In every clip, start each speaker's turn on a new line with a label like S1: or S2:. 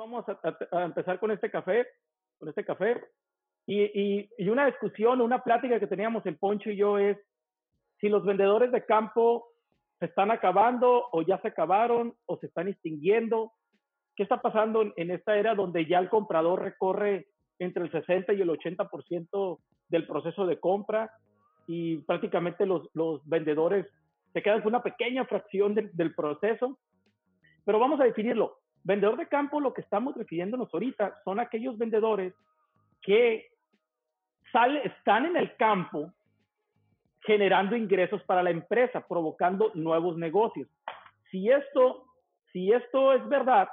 S1: vamos a, empezar con este café, con este café. Y, y, una discusión, una plática que teníamos el Poncho y yo es si los vendedores de campo se están acabando o ya se acabaron o se están extinguiendo. ¿Qué está pasando en, esta era donde ya el comprador recorre entre el 60 y el 80% del proceso de compra y prácticamente los, los vendedores se quedan con una pequeña fracción del proceso? Pero vamos a definirlo. Vendedor de campo, lo que estamos refiriéndonos ahorita, son aquellos vendedores que sale, están en el campo generando ingresos para la empresa, provocando nuevos negocios. Si esto, si esto es verdad,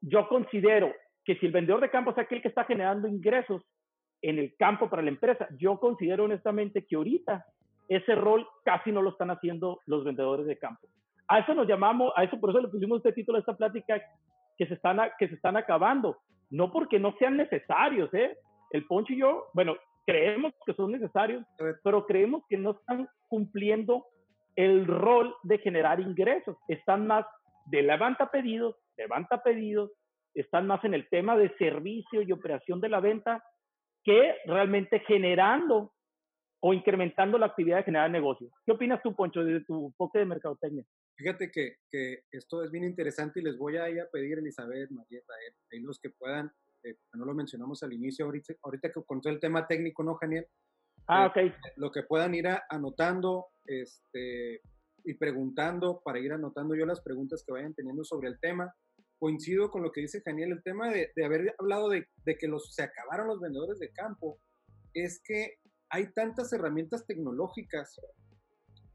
S1: yo considero que si el vendedor de campo es aquel que está generando ingresos en el campo para la empresa, yo considero honestamente que ahorita ese rol casi no lo están haciendo los vendedores de campo. A eso nos llamamos, a eso por eso le pusimos este título a esta plática, que se están, que se están acabando. No porque no sean necesarios, ¿eh? El Poncho y yo, bueno, creemos que son necesarios, pero creemos que no están cumpliendo el rol de generar ingresos. Están más de levanta pedidos, levanta pedidos, están más en el tema de servicio y operación de la venta que realmente generando o incrementando la actividad de generar negocios. ¿Qué opinas tú, Poncho, desde tu enfoque de mercadotecnia?
S2: Fíjate que, que, esto es bien interesante y les voy a, ir a pedir, Elizabeth, Marieta, eh, los que puedan, eh, no lo mencionamos al inicio, ahorita, ahorita que conté el tema técnico, ¿no, Janiel?
S1: Ah, eh, ok.
S2: Lo que puedan ir anotando este, y preguntando, para ir anotando yo las preguntas que vayan teniendo sobre el tema. Coincido con lo que dice Janiel, el tema de, de haber hablado de, de, que los, se acabaron los vendedores de campo, es que hay tantas herramientas tecnológicas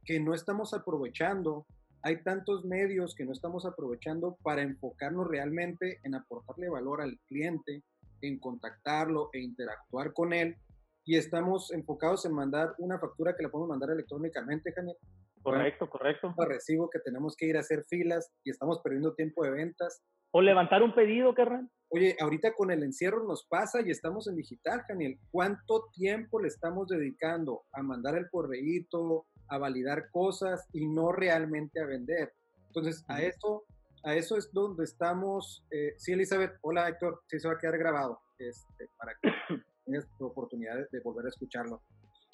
S2: que no estamos aprovechando hay tantos medios que no estamos aprovechando para enfocarnos realmente en aportarle valor al cliente, en contactarlo e interactuar con él. Y estamos enfocados en mandar una factura que la podemos mandar electrónicamente, Janel.
S1: Correcto, correcto.
S2: Un recibo que tenemos que ir a hacer filas y estamos perdiendo tiempo de ventas.
S1: O levantar un pedido, Carran.
S2: Oye, ahorita con el encierro nos pasa y estamos en digital, Janiel. ¿Cuánto tiempo le estamos dedicando a mandar el correíto, a validar cosas y no realmente a vender. Entonces, a eso, a eso es donde estamos. Eh, sí, Elizabeth, hola Héctor, sí se va a quedar grabado este, para que tengas oportunidad de, volver a escucharlo.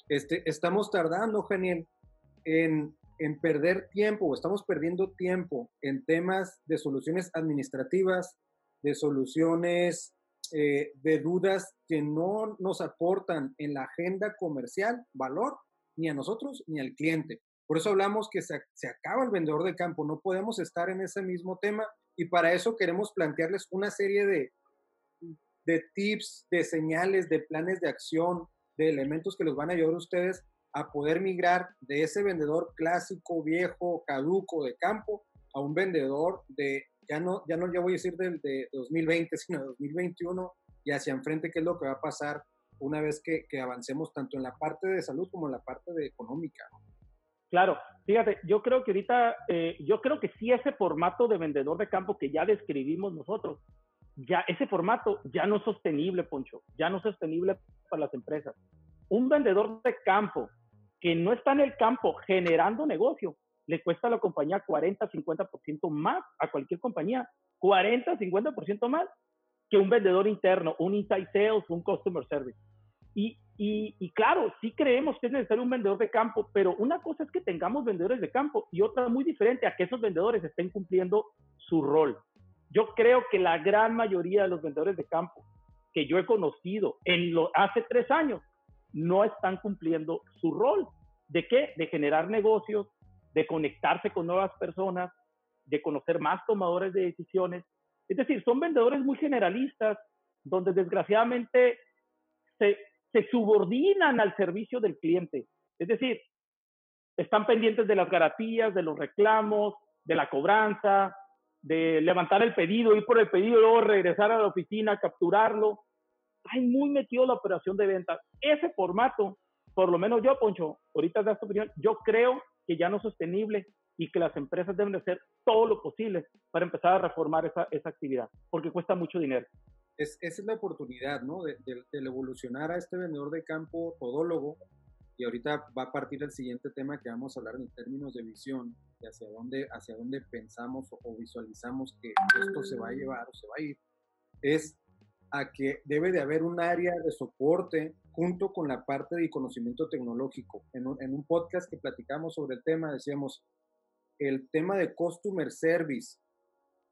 S2: Este, estamos tardando, Genial, en, en perder tiempo, o estamos perdiendo tiempo en temas de soluciones administrativas, de soluciones eh, de dudas que no nos aportan en la agenda comercial valor ni a nosotros ni al cliente. Por eso hablamos que se, se, acaba el vendedor de campo, no podemos estar en ese mismo tema y para eso queremos plantearles una serie de, de tips, de señales, de planes de acción, de elementos que los van a ayudar a ustedes a poder migrar de ese vendedor clásico, viejo, caduco de campo a un vendedor de, ya no, ya no ya voy a decir del de 2020, sino de 2021 y hacia enfrente, qué es lo que va a pasar una vez que, avancemos tanto en la parte de salud como en la parte de económica.
S1: Claro, fíjate, yo creo que ahorita, eh, yo creo que sí ese formato de vendedor de campo que ya describimos nosotros, ya ese formato ya no es sostenible, Poncho, ya no es sostenible para las empresas. Un vendedor de campo que no está en el campo generando negocio, le cuesta a la compañía 40, 50% más a cualquier compañía, 40, 50% más que un vendedor interno, un inside sales, un customer service. Y, y, claro, sí creemos que es necesario un vendedor de campo, pero una cosa es que tengamos vendedores de campo y otra muy diferente a que esos vendedores estén cumpliendo su rol. Yo creo que la gran mayoría de los vendedores de campo que yo he conocido en lo, hace tres años no están cumpliendo su rol. ¿De qué? De generar negocios, de conectarse con nuevas personas, de conocer más tomadores de decisiones es decir, son vendedores muy generalistas, donde desgraciadamente se, subordinan al servicio del cliente. Es decir, están pendientes de las garantías, de los reclamos, de la cobranza, de levantar el pedido, ir por el pedido, luego regresar a la oficina, capturarlo. Hay muy metido la operación de venta. Ese formato, por lo menos yo, Poncho, ahorita das tu opinión, yo creo que ya no es sostenible y que las empresas deben de hacer todo lo posible para empezar a reformar esa actividad, porque cuesta mucho dinero.
S2: Es, esa es la oportunidad, ¿no? De, de, evolucionar a este vendedor de campo todólogo y ahorita va a partir el siguiente tema que vamos a hablar en términos de visión, y hacia dónde, hacia dónde pensamos o, visualizamos que esto se va a llevar o se va a ir, es a que debe de haber un área de soporte junto con la parte de conocimiento tecnológico. En un, en un podcast que platicamos sobre el tema, decíamos, el tema de customer service,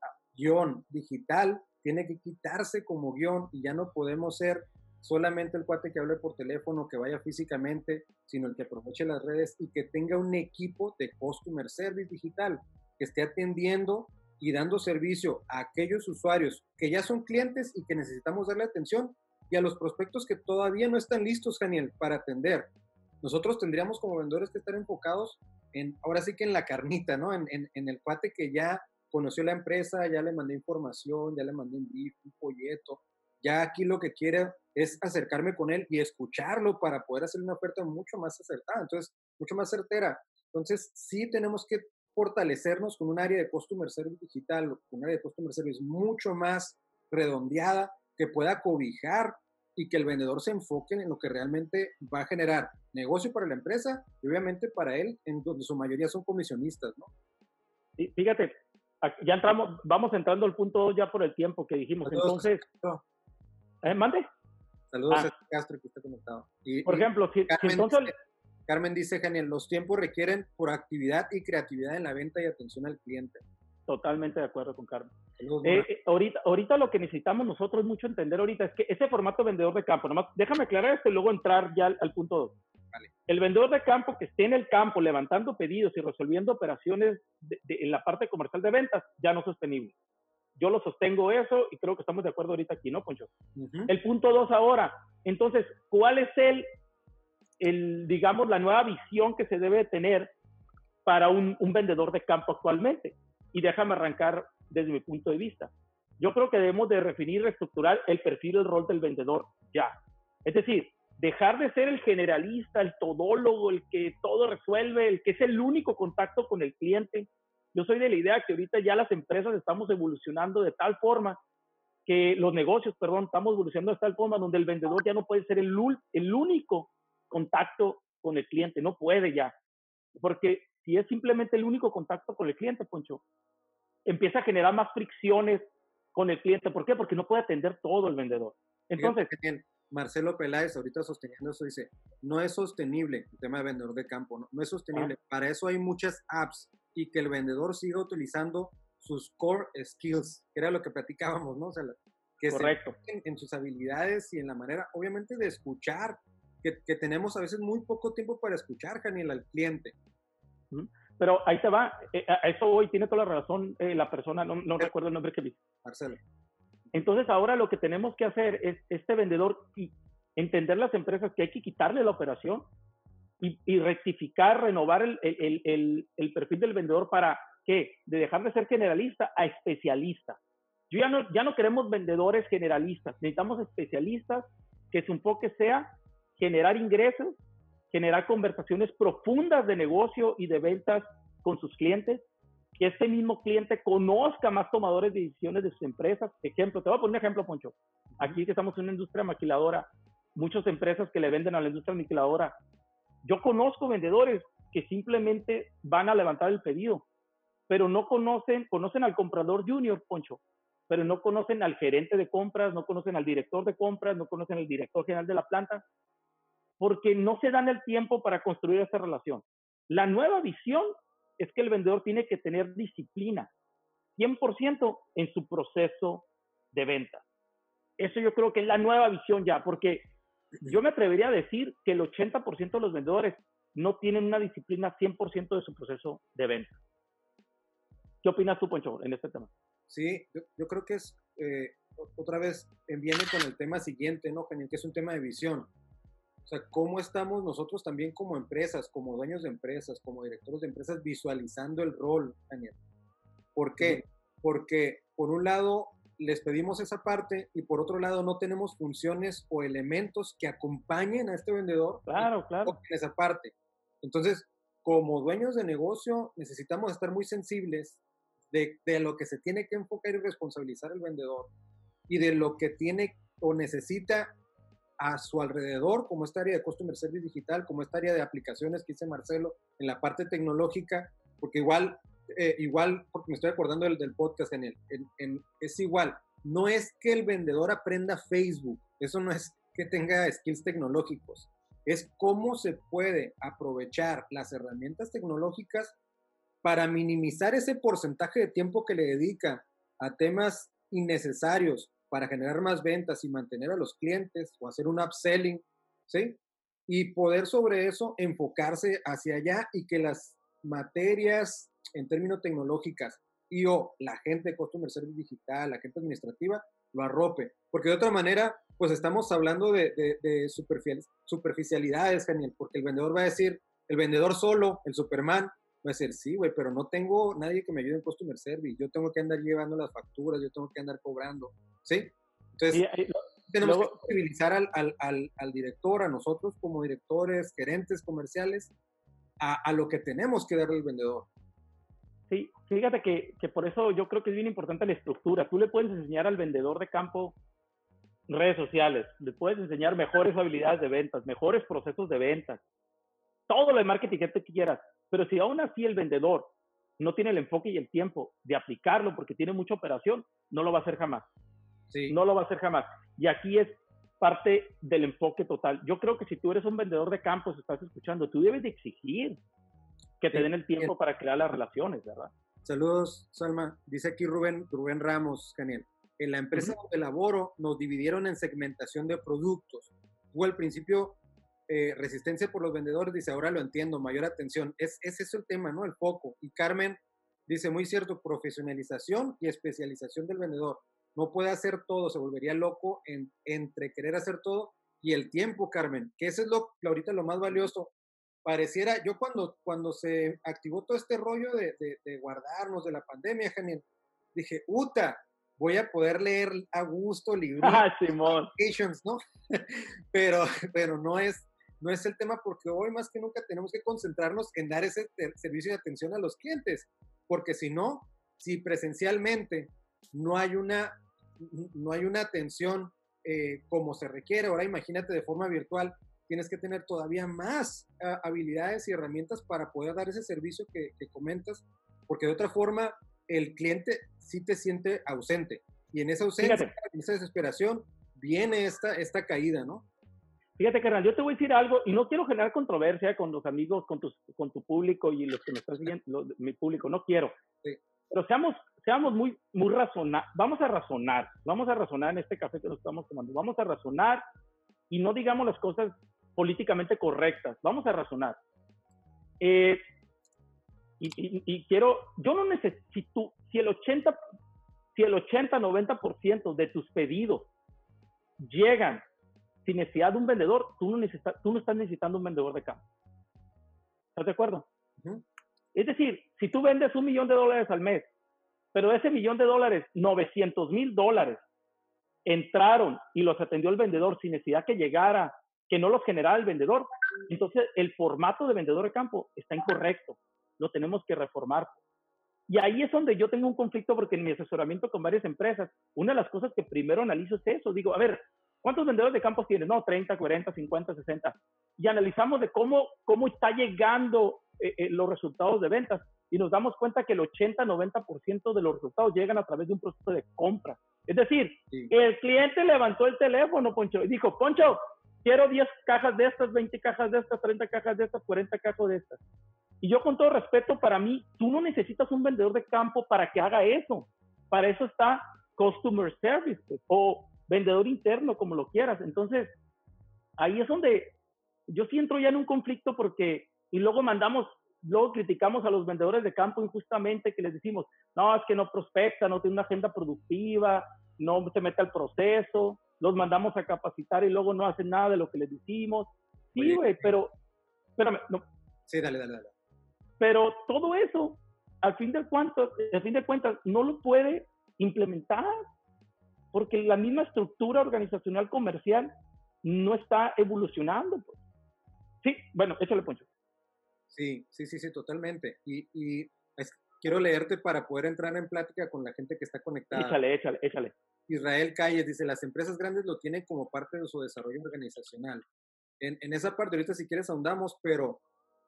S2: ah, guion digital, tiene que quitarse como guion y ya no podemos ser solamente el cuate que hable por teléfono, que vaya físicamente, sino el que aproveche las redes y que tenga un equipo de customer service digital que esté atendiendo y dando servicio a aquellos usuarios que ya son clientes y que necesitamos darle atención y a los prospectos que todavía no están listos, Daniel, para atender. Nosotros tendríamos como vendedores que estar enfocados en, ahora sí que en la carnita, ¿no? En, en, el cuate que ya conoció la empresa, ya le mandé información, ya le mandé un brief, un folleto, ya aquí lo que quiere es acercarme con él y escucharlo para poder hacer una oferta mucho más acertada, entonces, mucho más certera. Entonces, sí tenemos que fortalecernos con un área de customer service digital, un área de customer service mucho más redondeada, que pueda cobijar y que el vendedor se enfoque en lo que realmente va a generar negocio para la empresa y obviamente para él, en donde su mayoría son comisionistas, ¿no?
S1: fíjate, ya entramos, vamos entrando al punto ya por el tiempo que dijimos. Entonces, ¿eh, mande.
S2: Saludos ah. a Castro que está conectado.
S1: por ejemplo, si,
S2: entonces Carmen dice, Genial, los tiempos requieren por actividad y creatividad en la venta y atención al cliente.
S1: Totalmente de acuerdo con Carmen. Eh, eh, ahorita, ahorita lo que necesitamos nosotros mucho entender ahorita es que ese formato vendedor de campo, nomás déjame aclarar esto y luego entrar ya al, punto 2. El vendedor de campo que esté en el campo levantando pedidos y resolviendo operaciones en la parte comercial de ventas, ya no es sostenible. Yo lo sostengo eso y creo que estamos de acuerdo ahorita aquí, ¿no, Poncho? El punto 2 ahora. Entonces, ¿cuál es el, el, digamos, la nueva visión que se debe tener para un, vendedor de campo actualmente. Y déjame arrancar desde mi punto de vista. Yo creo que debemos de definir reestructurar el perfil y el rol del vendedor ya. Es decir, dejar de ser el generalista, el todólogo, el que todo resuelve, el que es el único contacto con el cliente. Yo soy de la idea que ahorita ya las empresas estamos evolucionando de tal forma que los negocios, perdón, estamos evolucionando de tal forma donde el vendedor ya no puede ser el, el único contacto con el cliente, no puede ya. Porque si es simplemente el único contacto con el cliente, Poncho, empieza a generar más fricciones con el cliente. ¿Por qué? Porque no puede atender todo el vendedor. Entonces,
S2: Marcelo Peláez, ahorita sosteniendo eso, dice, no es sostenible el tema de vendedor de campo, no, es sostenible. Para eso hay muchas apps y que el vendedor siga utilizando sus core skills, que era lo que platicábamos, ¿no? O sea, que
S1: Correcto.
S2: en, en, sus habilidades y en la manera, obviamente, de escuchar, que, tenemos a veces muy poco tiempo para escuchar, Daniel, al cliente.
S1: Pero ahí se va, eh, a eso hoy tiene toda la razón eh, la persona, no, no recuerdo el nombre que dice.
S2: Marcelo.
S1: Entonces ahora lo que tenemos que hacer es este vendedor entender las empresas que hay que quitarle la operación y, rectificar, renovar el, perfil del vendedor para que de dejar de ser generalista a especialista. Yo ya no, ya no queremos vendedores generalistas, necesitamos especialistas que su enfoque sea generar ingresos, generar conversaciones profundas de negocio y de ventas con sus clientes, que este mismo cliente conozca más tomadores de decisiones de sus empresas. Ejemplo, te voy a poner un ejemplo, Poncho. Aquí que estamos en una industria maquiladora, muchas empresas que le venden a la industria maquiladora. Yo conozco vendedores que simplemente van a levantar el pedido, pero no conocen, conocen al comprador junior, Poncho, pero no conocen al gerente de compras, no conocen al director de compras, no conocen al director general de la planta, porque no se dan el tiempo para construir esa relación. La nueva visión es que el vendedor tiene que tener disciplina, 100% en su proceso de venta. Eso yo creo que es la nueva visión ya, porque yo me atrevería a decir que el 80% de los vendedores no tienen una disciplina 100% de su proceso de venta. ¿Qué opinas tú, Poncho, en este tema?
S2: Sí, yo, creo que es, eh, otra vez, viene con el tema siguiente, ¿no, Que es un tema de visión. O sea, cómo estamos nosotros también como empresas, como dueños de empresas, como directores de empresas, visualizando el rol, Daniel. ¿Por qué? Porque por un lado les pedimos esa parte y por otro lado no tenemos funciones o elementos que acompañen a este vendedor.
S1: Claro, claro.
S2: En esa parte. Entonces, como dueños de negocio, necesitamos estar muy sensibles de, de lo que se tiene que enfocar y responsabilizar el vendedor y de lo que tiene o necesita a su alrededor, como esta área de Customer Service Digital, como esta área de aplicaciones que dice Marcelo en la parte tecnológica, porque igual, eh, igual, porque me estoy acordando del, podcast en el, en, es igual, no es que el vendedor aprenda Facebook, eso no es que tenga skills tecnológicos, es cómo se puede aprovechar las herramientas tecnológicas para minimizar ese porcentaje de tiempo que le dedica a temas innecesarios para generar más ventas y mantener a los clientes o hacer un upselling, ¿sí? Y poder sobre eso enfocarse hacia allá y que las materias en términos tecnológicas y o la gente de Customer Service Digital, la gente administrativa, lo arrope. Porque de otra manera, pues estamos hablando de, de, superficialidades, genial, porque el vendedor va a decir, el vendedor solo, el Superman, va a decir, sí, güey, pero no tengo nadie que me ayude en Customer Service, yo tengo que andar llevando las facturas, yo tengo que andar cobrando, ¿sí? Entonces, tenemos que sensibilizar al, al, al, director, a nosotros como directores, gerentes comerciales, a, a lo que tenemos que darle al vendedor.
S1: Sí, fíjate que, que, por eso yo creo que es bien importante la estructura. Tú le puedes enseñar al vendedor de campo redes sociales, le puedes enseñar mejores habilidades de ventas, mejores procesos de ventas, todo lo de marketing que te quieras. Pero si aún así el vendedor no tiene el enfoque y el tiempo de aplicarlo porque tiene mucha operación, no lo va a hacer jamás. Sí. No lo va a hacer jamás. Y aquí es parte del enfoque total. Yo creo que si tú eres un vendedor de campos, estás escuchando, tú debes de exigir que te den el tiempo para crear las relaciones, ¿verdad?
S2: Saludos, Salma. Dice aquí Rubén, Rubén Ramos, genial. En la empresa donde laboro nos dividieron en segmentación de productos. Hubo al principio eh, resistencia por los vendedores, dice, ahora lo entiendo, mayor atención. Es, es eso el tema, ¿no? El foco. Y Carmen dice, muy cierto, profesionalización y especialización del vendedor. No puede hacer todo, se volvería loco en, entre querer hacer todo y el tiempo, Carmen, que eso es lo, ahorita lo más valioso pareciera, yo cuando, cuando se activó todo este rollo de, de, guardarnos de la pandemia, genial, dije, Uta, voy a poder leer a gusto libros,
S1: ah, Simón.
S2: ¿no? pero, pero no es, no es el tema porque hoy más que nunca tenemos que concentrarnos en dar ese servicio de atención a los clientes, porque si no, si presencialmente no hay una, no hay una atención eh, como se requiere, ahora imagínate de forma virtual, tienes que tener todavía más ah, habilidades y herramientas para poder dar ese servicio que, comentas, porque de otra forma el cliente sí te siente ausente. Y en esa ausencia, en esa desesperación, viene esta, esta caída, ¿no?
S1: Fíjate, carnal, yo te voy a decir algo y no quiero generar controversia con los amigos, con, tus, con tu público y los que me estás viendo, mi público, no quiero. Pero seamos, seamos muy, muy razonables, vamos a razonar, vamos a razonar en este café que nos estamos tomando, vamos a razonar y no digamos las cosas políticamente correctas. Vamos a razonar. Eh, y, quiero, yo no necesito, si el 80, si el 80, 90% de tus pedidos llegan sin necesidad de un vendedor, tú no, necesitas, tú no estás necesitando un vendedor de campo. ¿Estás de acuerdo? Es decir, si tú vendes un millón de dólares al mes, pero ese millón de dólares, 900 mil dólares, entraron y los atendió el vendedor sin necesidad que llegara que no los generaba el vendedor. Entonces, el formato de vendedor de campo está incorrecto. Lo tenemos que reformar. Y ahí es donde yo tengo un conflicto porque en mi asesoramiento con varias empresas, una de las cosas que primero analizo es eso. Digo, a ver, ¿cuántos vendedores de campos tienes? No, 30, 40, 50, 60. Y analizamos de cómo, cómo está llegando eh, eh, los resultados de ventas y nos damos cuenta que el 80-90% de los resultados llegan a través de un proceso de compra. Es decir, el cliente levantó el teléfono, Poncho, y dijo, Poncho, quiero 10 cajas de estas, 20 cajas de estas, 30 cajas de estas, 40 cajas de estas. Y yo con todo respeto, para mí, tú no necesitas un vendedor de campo para que haga eso. Para eso está Customer Service pues, o vendedor interno, como lo quieras. Entonces, ahí es donde yo sí entro ya en un conflicto porque, y luego mandamos, luego criticamos a los vendedores de campo injustamente que les decimos, no, es que no prospecta, no tiene una agenda productiva, no se mete al proceso los mandamos a capacitar y luego no hacen nada de lo que les decimos. Sí, güey, pero, espérame, no.
S2: Sí, dale, dale, dale.
S1: Pero todo eso, al fin de cuentas, al fin de cuentas, no lo puede implementar porque la misma estructura organizacional comercial no está evolucionando. Pues. Sí, bueno, échale poncho.
S2: Sí, sí, sí, sí, totalmente. Y, y quiero leerte para poder entrar en plática con la gente que está conectada.
S1: Échale, échale, échale.
S2: Israel Calles dice, las empresas grandes lo tienen como parte de su desarrollo organizacional. En, en esa parte ahorita si quieres ahondamos, pero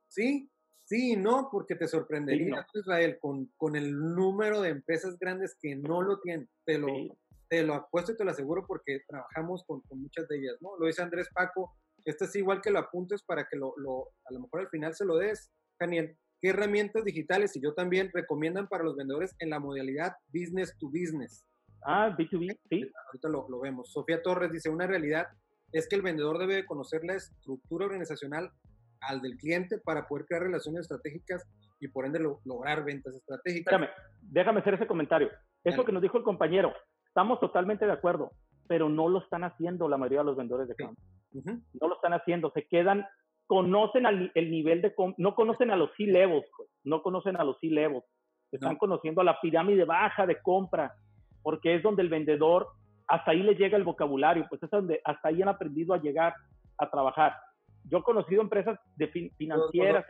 S2: sí, sí y no, porque te sorprendería, Israel, con, con el número de empresas grandes que no lo tienen. Te lo, te lo apuesto y te lo aseguro porque trabajamos con, con, muchas de ellas, ¿no? Lo dice Andrés Paco, este es igual que lo apuntes para que lo, lo, a lo mejor al final se lo des, Daniel. ¿Qué herramientas digitales y yo también recomiendan para los vendedores en la modalidad business to business?
S1: Ah, B2B, sí.
S2: Ahorita lo, lo vemos. Sofía Torres dice, una realidad es que el vendedor debe conocer la estructura organizacional al del cliente para poder crear relaciones estratégicas y por ende lograr ventas estratégicas.
S1: Déjame hacer ese comentario. Eso que nos dijo el compañero, estamos totalmente de acuerdo, pero no lo están haciendo la mayoría de los vendedores de campo. No lo están haciendo, se quedan, conocen al, el nivel de, no conocen a los C-levels, pues, no conocen a los C-levels, están conociendo a la pirámide baja de compra, porque es donde el vendedor, hasta ahí le llega el vocabulario, pues es donde hasta ahí han aprendido a llegar a trabajar. Yo he conocido empresas de financieras,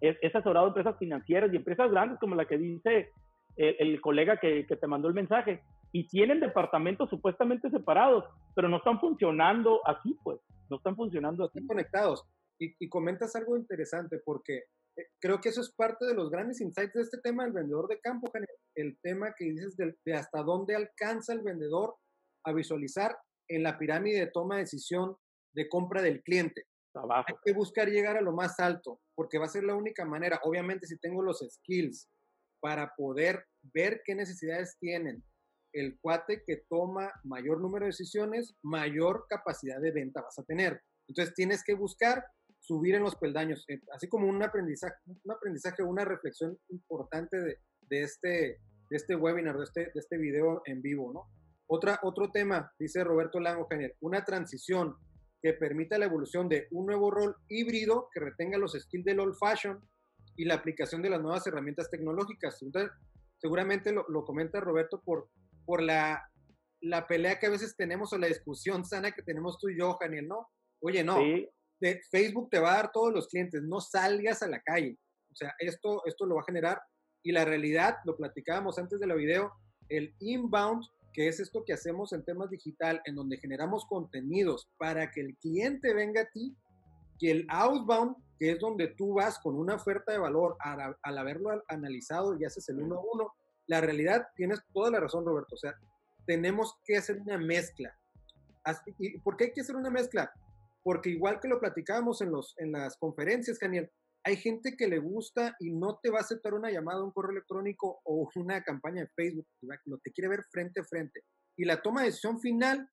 S1: he, asesorado empresas financieras y empresas grandes como la que dice el, colega que, te mandó el mensaje, y tienen departamentos supuestamente separados, pero no están funcionando así, pues, no están funcionando así.
S2: Están conectados. Y, y comentas algo interesante porque eh, creo que eso es parte de los grandes insights de este tema del vendedor de campo, el tema que dices de, hasta dónde alcanza el vendedor a visualizar en la pirámide de toma de decisión de compra del cliente. Hay que buscar llegar a lo más alto, porque va a ser la única manera. Obviamente, si tengo los skills para poder ver qué necesidades tienen el cuate que toma mayor número de decisiones, mayor capacidad de venta vas a tener. Entonces, tienes que buscar subir en los peldaños, eh, así como un aprendizaje, un aprendizaje, una reflexión importante de, este, de este webinar, de este, de este video en vivo, ¿no? Otra, otro tema, dice Roberto Lango una transición que permita la evolución de un nuevo rol híbrido que retenga los skills del old fashion y la aplicación de las nuevas herramientas tecnológicas. Entonces, seguramente lo, lo comenta Roberto por, por la, la pelea que a veces tenemos o la discusión sana que tenemos tú y yo, Daniel, ¿no? Oye, no, de Facebook te va a dar todos los clientes, no salgas a la calle. O sea, esto, esto lo va a generar. Y la realidad, lo platicábamos antes de la video, el inbound, que es esto que hacemos en temas digital, en donde generamos contenidos para que el cliente venga a ti, que el outbound, que es donde tú vas con una oferta de valor al, haberlo analizado y haces el uno a uno, la realidad, tienes toda la razón, Roberto. O sea, tenemos que hacer una mezcla. ¿Y por qué hay que hacer una mezcla? Porque igual que lo platicábamos en, los, en las conferencias, Daniel, hay gente que le gusta y no te va a aceptar una llamada, un correo electrónico o una campaña de Facebook, no te quiere ver frente a frente. Y la toma de decisión final,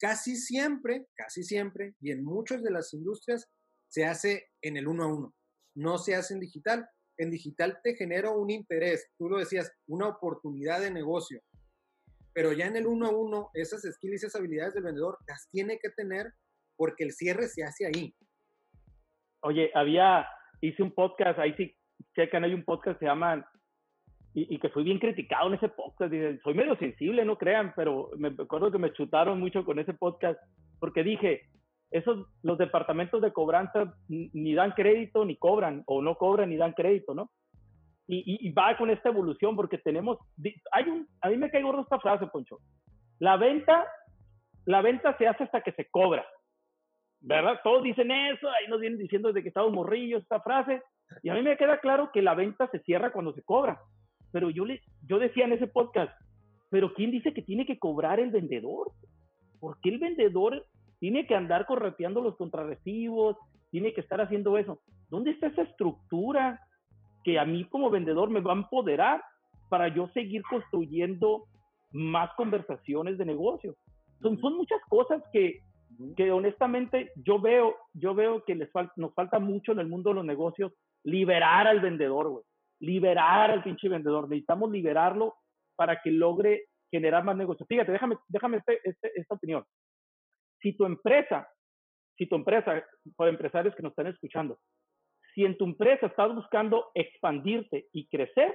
S2: casi siempre, casi siempre, y en muchas de las industrias, se hace en el uno a uno, no se hace en digital. En digital te genera un interés, tú lo decías, una oportunidad de negocio. Pero ya en el uno a uno, esas skills y esas habilidades del vendedor las tiene que tener porque el cierre se hace ahí.
S1: Oye, había, hice un podcast, ahí sí, checan, hay un podcast que se llama, y, que fui bien criticado en ese podcast, soy medio sensible, no crean, pero me acuerdo que me chutaron mucho con ese podcast, porque dije, esos, los departamentos de cobranza ni dan crédito ni cobran, o no cobran ni dan crédito, ¿no? Y, y, va con esta evolución porque tenemos, hay un, a mí me cae gordo esta frase, Poncho. La venta, la venta se hace hasta que se cobra. ¿verdad? Todos dicen eso, ahí nos vienen diciendo de que estamos morrillos esta frase, y a mí me queda claro que la venta se cierra cuando se cobra. Pero yo, le, yo decía en ese podcast, pero ¿quién dice que tiene que cobrar el vendedor? ¿Por qué el vendedor tiene que andar correteando los contrarrecibos? Tiene que estar haciendo eso. ¿Dónde está esa estructura que a mí como vendedor me va a empoderar para yo seguir construyendo más conversaciones de negocio? Son, son muchas cosas que, que honestamente yo veo, yo veo que les nos falta mucho en el mundo de los negocios liberar al vendedor, güey. Liberar al pinche vendedor. Necesitamos liberarlo para que logre generar más negocios. Fíjate, déjame, déjame este, este, esta opinión. Si tu empresa, si tu empresa, por empresarios que nos están escuchando, si en tu empresa estás buscando expandirte y crecer,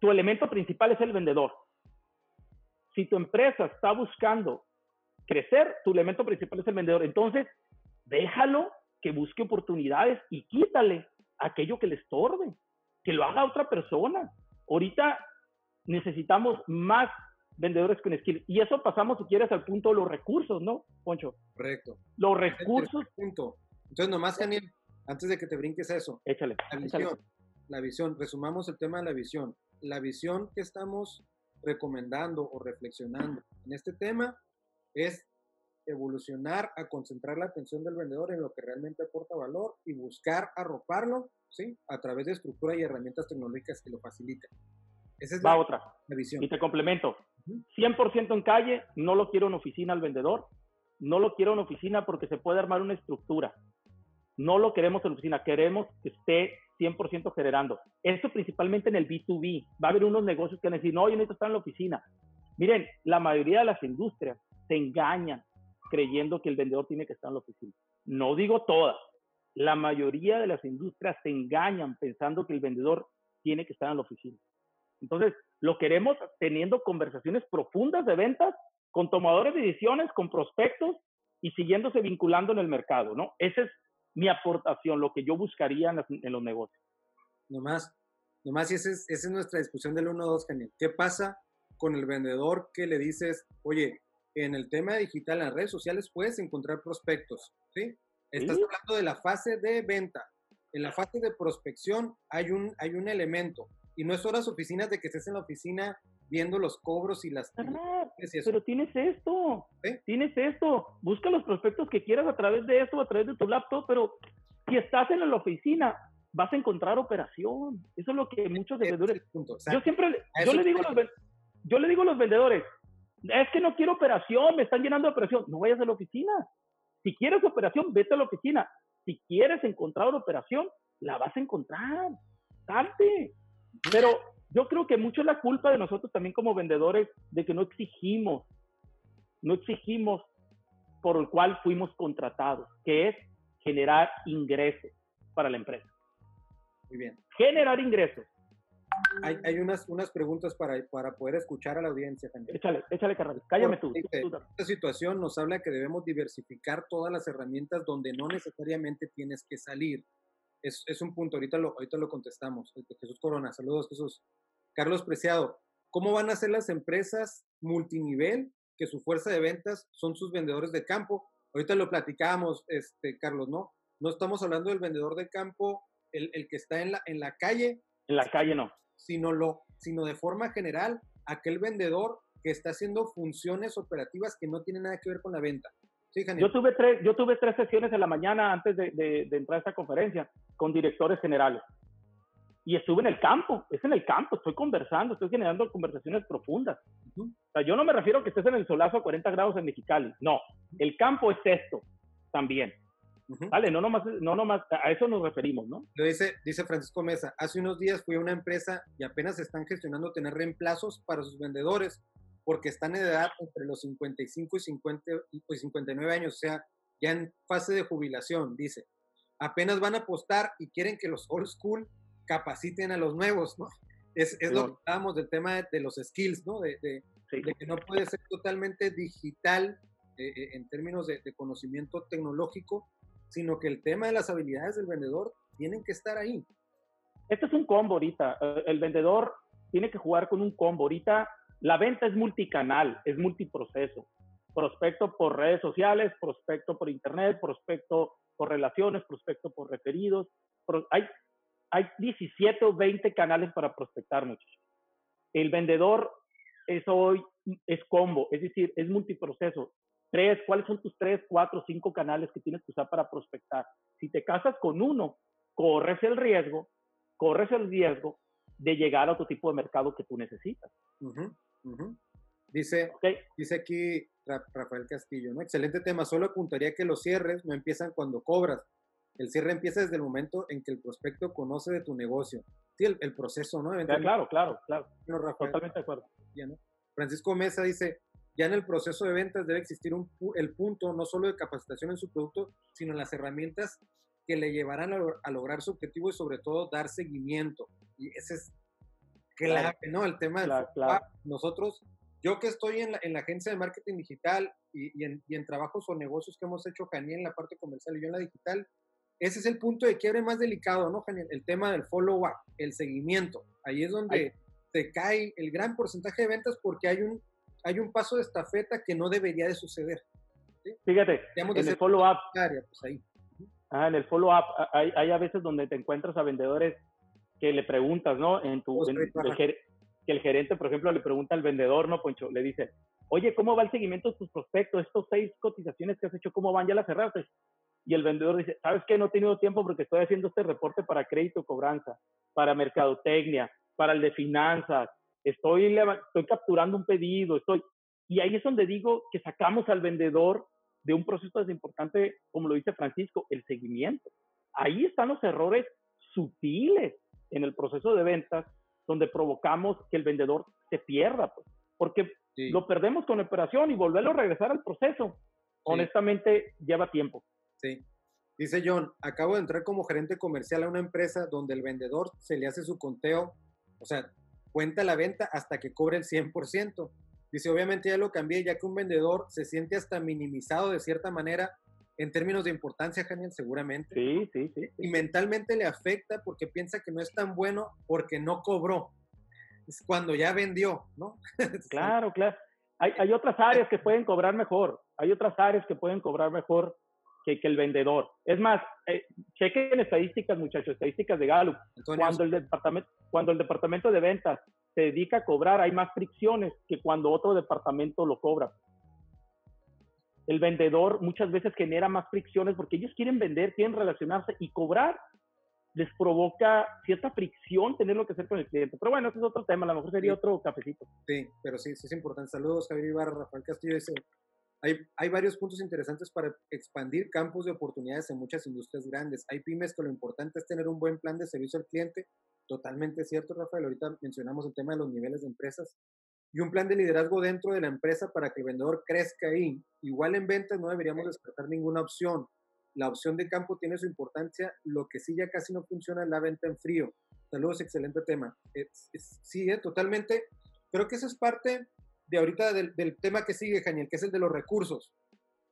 S1: tu elemento principal es el vendedor. Si tu empresa está buscando crecer, tu elemento principal es el vendedor. Entonces, déjalo que busque oportunidades y quítale aquello que le estorbe, que lo haga otra persona. Ahorita, necesitamos más vendedores con skill. Y eso pasamos, si quieres, al punto de los recursos, ¿no, Poncho?
S2: Correcto.
S1: Los recursos.
S2: Punto. Entonces, nomás, Daniel, antes de que te brinques eso.
S1: Échale.
S2: La visión. La visión. Resumamos el tema de la visión. La visión que estamos recomendando o reflexionando en este tema es evolucionar a concentrar la atención del vendedor en lo que realmente aporta valor y buscar arroparlo, ¿sí? A través de estructura y herramientas tecnológicas que lo faciliten.
S1: Esa es Va la, otra. visión. Y te complemento. 100% en calle, no lo quiero en oficina al vendedor, no lo quiero en oficina porque se puede armar una estructura. No lo queremos en oficina, queremos que esté 100% generando. Esto principalmente en el B2B. Va a haber unos negocios que van a decir, no, yo necesito estar en la oficina. Miren, la mayoría de las industrias se engañan creyendo que el vendedor tiene que estar en la oficina. No digo todas. La mayoría de las industrias se engañan pensando que el vendedor tiene que estar en la oficina. Entonces, lo queremos teniendo conversaciones profundas de ventas con tomadores de decisiones, con prospectos y siguiéndose vinculando en el mercado, ¿no? Esa es mi aportación, lo que yo buscaría en, los negocios.
S2: Nomás, nomás, y esa es, esa es nuestra discusión del 1-2, Genial. ¿Qué pasa con el vendedor que le dices, oye, en el tema digital, en las redes sociales puedes encontrar prospectos, ¿sí? Estás hablando de la fase de venta. En la fase de prospección hay un, hay un elemento. Y no es horas oficinas de que estés en la oficina viendo los cobros y las...
S1: pero tienes esto, tienes esto. Busca los prospectos que quieras a través de esto, a través de tu laptop, pero si estás en la oficina, vas a encontrar operación. Eso es lo que muchos vendedores... yo siempre, yo le, digo los, yo le digo a los vendedores, es que no quiero operación, me están llenando de operación. No vayas a la oficina. Si quieres operación, vete a la oficina. Si quieres encontrar una operación, la vas a encontrar. Salte. Pero yo creo que mucho es la culpa de nosotros también como vendedores de que no exigimos, no exigimos por el cual fuimos contratados, que es generar ingresos para la empresa.
S2: Muy bien.
S1: Generar ingresos
S2: hay, hay unas, unas preguntas para, para poder escuchar a la audiencia.
S1: Échale, échale, Carlos. Cállame tú.
S2: Esta situación nos habla que debemos diversificar todas las herramientas donde no necesariamente tienes que salir. Es, es un punto, ahorita lo, ahorita lo contestamos. Jesús Corona, saludos Jesús. Carlos Preciado, ¿cómo van a ser las empresas multinivel que su fuerza de ventas son sus vendedores de campo? Ahorita lo platicábamos, este, Carlos, ¿no? No estamos hablando del vendedor de campo, el, el que está en la, en la calle.
S1: En la calle no
S2: sino, lo, sino de forma general aquel vendedor que está haciendo funciones operativas que no tienen nada que ver con la venta.
S1: Yo, tuve tres, yo tuve tres sesiones en la mañana antes de, de, entrar a esta conferencia con directores generales. Y estuve en el campo, es en el campo, estoy conversando, estoy generando conversaciones profundas. O sea, yo no me refiero a que estés en el solazo a 40 grados en Mexicali, no, el campo es esto también. Vale, no nomás, no nomás, a eso nos referimos, ¿no?
S2: Lo dice, dice Francisco Mesa, hace unos días fui a una empresa y apenas están gestionando tener reemplazos para sus vendedores porque están en edad entre los 55 y, 50, y 59 años, o sea, ya en fase de jubilación, dice. Apenas van a apostar y quieren que los old school capaciten a los nuevos, ¿no? Es, es lo que hablábamos del tema de, los skills, ¿no? De, de, que no puede ser totalmente digital eh, eh, en términos de, conocimiento tecnológico, sino que el tema de las habilidades del vendedor tienen que estar ahí.
S1: Este es un combo ahorita. Eh, el vendedor tiene que jugar con un combo. Ahorita la venta es multicanal, es multiproceso. Prospecto por redes sociales, prospecto por internet, prospecto por relaciones, prospecto por referidos. Hay, hay 17 o 20 canales para prospectar, muchos. El vendedor es hoy, es combo, es decir, es multiproceso tres, cuáles son tus tres, cuatro, cinco canales que tienes que usar para prospectar. Si te casas con uno, corres el riesgo, corres el riesgo de llegar a otro tipo de mercado que tú necesitas.
S2: Dice, dice aquí Rafael Castillo, ¿no? Excelente tema, solo apuntaría que los cierres no empiezan cuando cobras. El cierre empieza desde el momento en que el prospecto conoce de tu negocio. Sí, el, proceso, ¿no?
S1: claro, claro, claro. Totalmente de acuerdo.
S2: Francisco Mesa dice, ya en el proceso de ventas debe existir un, el punto no solo de capacitación en su producto, sino en las herramientas que le llevarán a, lograr su objetivo y sobre todo dar seguimiento. Y ese es clave, ¿no? El tema del nosotros, yo que estoy en la, en la, agencia de marketing digital y, en, y, en, trabajos o negocios que hemos hecho, Janiel, en la parte comercial y yo en la digital, ese es el punto de quiebre más delicado, ¿no, Janiel? El tema del follow-up, el seguimiento. Ahí es donde te cae el gran porcentaje de ventas porque hay un, hay un paso de estafeta que no debería de suceder.
S1: Fíjate, en el follow-up, pues en el follow-up hay, hay, a veces donde te encuentras a vendedores que le preguntas, ¿no? En tu, que el gerente, por ejemplo, le pregunta al vendedor, ¿no, Poncho? Le dice, oye, ¿cómo va el seguimiento de tus prospectos? Estos seis cotizaciones que has hecho, ¿cómo van? ¿Ya las cerraste? Y el vendedor dice, ¿sabes qué? No he tenido tiempo porque estoy haciendo este reporte para crédito cobranza, para mercadotecnia, para el de finanzas, estoy, estoy capturando un pedido, estoy... Y ahí es donde digo que sacamos al vendedor de un proceso tan importante, como lo dice Francisco, el seguimiento. Ahí están los errores sutiles en el proceso de ventas, donde provocamos que el vendedor se pierda, pues, porque lo perdemos con operación y volverlo a regresar al proceso, honestamente, lleva tiempo.
S2: Sí. Dice John, acabo de entrar como gerente comercial a una empresa donde el vendedor se le hace su conteo, o sea, cuenta la venta hasta que cobre el 100%. Dice, obviamente ya lo cambié, ya que un vendedor se siente hasta minimizado de cierta manera en términos de importancia, Daniel, seguramente.
S1: Sí, sí, sí,
S2: Y mentalmente le afecta porque piensa que no es tan bueno porque no cobró. Es cuando ya vendió, ¿no?
S1: claro, claro. Hay, hay, otras áreas que pueden cobrar mejor. Hay otras áreas que pueden cobrar mejor que, que el vendedor. Es más, eh, chequen estadísticas, muchachos, estadísticas de Gallup. cuando el, departamento, cuando el departamento de ventas se dedica a cobrar, hay más fricciones que cuando otro departamento lo cobra. El vendedor muchas veces genera más fricciones porque ellos quieren vender, quieren relacionarse y cobrar les provoca cierta fricción tenerlo que hacer con el cliente. Pero bueno, ese es otro tema, a lo mejor sería otro cafecito.
S2: Sí, pero sí, sí es importante. Saludos, Javier Ibarra, Rafael Castillo. Hay, hay varios puntos interesantes para expandir campos de oportunidades en muchas industrias grandes. Hay pymes que lo importante es tener un buen plan de servicio al cliente Totalmente cierto, Rafael. Ahorita mencionamos el tema de los niveles de empresas y un plan de liderazgo dentro de la empresa para que el vendedor crezca ahí. Igual en ventas no deberíamos descartar ninguna opción. La opción de campo tiene su importancia. Lo que sí ya casi no funciona es la venta en frío. Saludos, excelente tema. sí, eh, totalmente. Creo que eso es parte de ahorita del, tema que sigue, Daniel, que es el de los recursos.